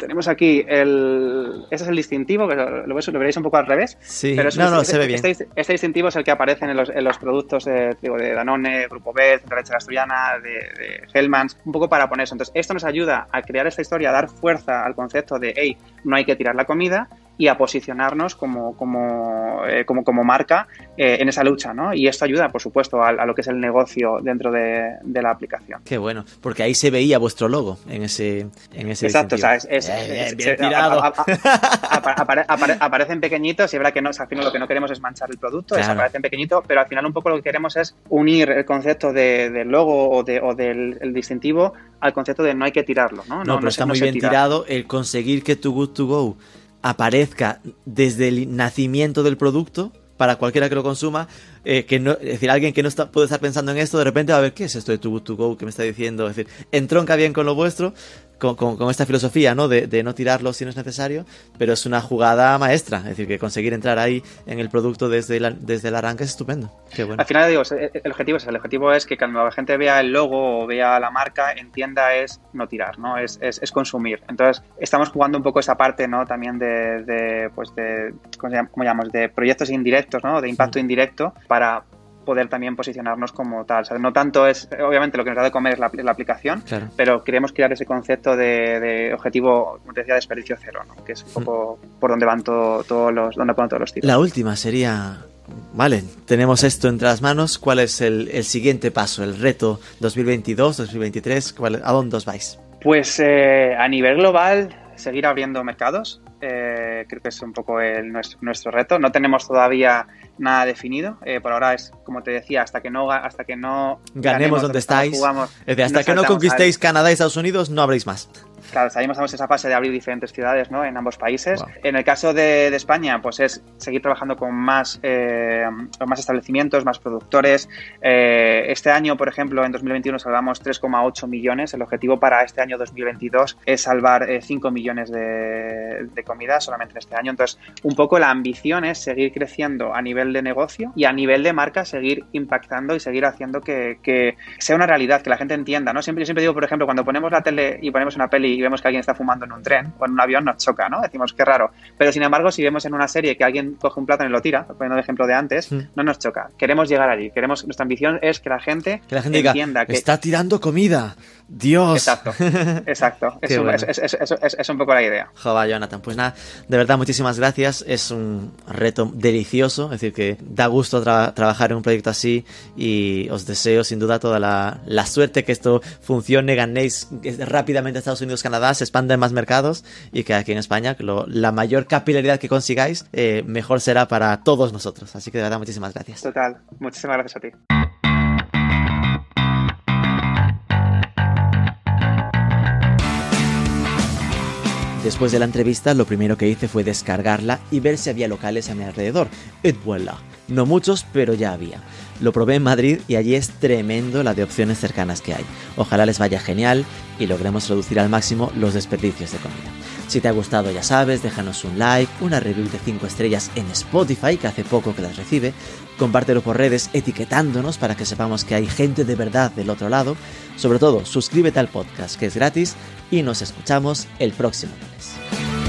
[SPEAKER 4] tenemos aquí el. Ese es el distintivo, que lo, lo, veréis un poco al revés.
[SPEAKER 3] Sí, pero no, no,
[SPEAKER 4] este,
[SPEAKER 3] se ve bien.
[SPEAKER 4] Este, este, distintivo es el que aparece en los, en los productos de, de Danone, Grupo B, Central Leche Asturiana, de, de Hellmans, un poco para poner eso. Entonces, esto nos ayuda a crear esta historia, a dar fuerza al concepto de, hey, no hay que tirar la comida y a posicionarnos como, como, eh, como, como, marca eh, en esa lucha, ¿no? Y esto ayuda, por supuesto, a, lo que es el negocio dentro de, de, la aplicación.
[SPEAKER 3] Qué bueno, porque ahí se veía vuestro logo en ese en ese
[SPEAKER 4] Exacto, o sea, es, es, bien, tirado. aparecen pequeñitos y es verdad que no, al final lo que no queremos es manchar el producto, claro. aparecen pequeñitos, pero al final un poco lo que queremos es unir el concepto de, del logo o, de, o del el distintivo al concepto de no hay que tirarlo, ¿no?
[SPEAKER 3] No, no pero está muy bien tirado el conseguir que tu Good to Go aparezca desde el nacimiento del producto para cualquiera que lo consuma, eh, que es decir, alguien que no puede estar pensando en esto, de repente va a ver qué es esto de Too Good To Go que me está diciendo, es decir, entronca bien con lo vuestro, con, esta filosofía, ¿no? De, no tirarlo si no es necesario, pero es una jugada maestra. Es decir, que conseguir entrar ahí en el producto desde, desde el arranque es estupendo.
[SPEAKER 4] Al final, digo, el objetivo es el objetivo es que cuando la gente vea el logo o vea la marca, entienda es no tirar, ¿no? Es, es, consumir. Entonces, estamos jugando un poco esa parte, ¿no? También de, pues de, ¿cómo, llamamos? De proyectos indirectos, ¿no? De impacto indirecto para poder también posicionarnos como tal. no tanto es, obviamente lo que nos da de comer es la, aplicación, pero queremos crear ese concepto de, objetivo, como te decía, desperdicio cero, ¿no? que es un poco por donde van todos los, donde ponen todos los tiros.
[SPEAKER 3] La última sería, vale, tenemos esto entre las manos, ¿cuál es el, siguiente paso, el reto 2022, 2023? ¿A dónde os vais?
[SPEAKER 4] Pues eh, a nivel global, seguir abriendo mercados. Eh, creo que es un poco el, nuestro, nuestro reto. No tenemos todavía nada definido. Eh, por ahora es, como te decía, hasta que no, hasta que no
[SPEAKER 3] ganemos, donde estáis. hasta que no conquistéis Canadá y Estados Unidos, no habréis más.
[SPEAKER 4] Claro, estamos en esa fase de abrir diferentes ciudades ¿no? en ambos países. En el caso de, España, pues es seguir trabajando con más, eh, más establecimientos, más productores. Eh, este año, por ejemplo, en 2021 salvamos 3,8 millones. El objetivo para este año 2022 es salvar 5 eh, millones de, de comida solamente en este año. Entonces, un poco la ambición es seguir creciendo a nivel de negocio y a nivel de marca seguir impactando y seguir haciendo que, que sea una realidad, que la gente entienda. ¿no? Siempre, yo siempre digo, por ejemplo, cuando ponemos la tele y ponemos una peli y vemos que alguien está fumando en un tren o en un avión, nos choca, ¿no? Decimos, qué raro. Pero sin embargo, si vemos en una serie que alguien coge un plátano y lo tira, poniendo el ejemplo de antes, mm. no nos choca. Queremos llegar allí. Queremos, nuestra ambición es que la gente,
[SPEAKER 3] que la gente entienda que está tirando comida. Dios.
[SPEAKER 4] Exacto, exacto. *laughs* es, un, es, un, poco la idea.
[SPEAKER 3] Joder, Jonathan. Pues nada, de verdad, muchísimas gracias. Es un reto delicioso. Es decir, que da gusto trabajar en un proyecto así y os deseo sin duda toda la, la suerte que esto funcione, ganéis rápidamente a Estados Unidos, Se expanda en más mercados y que aquí en España la mayor capilaridad que consigáis, eh, mejor será para todos nosotros. Así que de verdad, muchísimas gracias.
[SPEAKER 4] Total, muchísimas gracias a ti.
[SPEAKER 3] Después de la entrevista, lo primero que hice fue descargarla y ver si había locales a mi alrededor. Et voilà. No muchos, pero ya había. Lo probé en Madrid y allí es tremendo la de opciones cercanas que hay. Ojalá les vaya genial y logremos reducir al máximo los desperdicios de comida. Si te ha gustado ya sabes, déjanos un like, una review de 5 estrellas en Spotify, que hace poco que las recibe, compártelo por redes etiquetándonos para que sepamos que hay gente de verdad del otro lado. Sobre todo, suscríbete al podcast que es gratis y nos escuchamos el próximo lunes.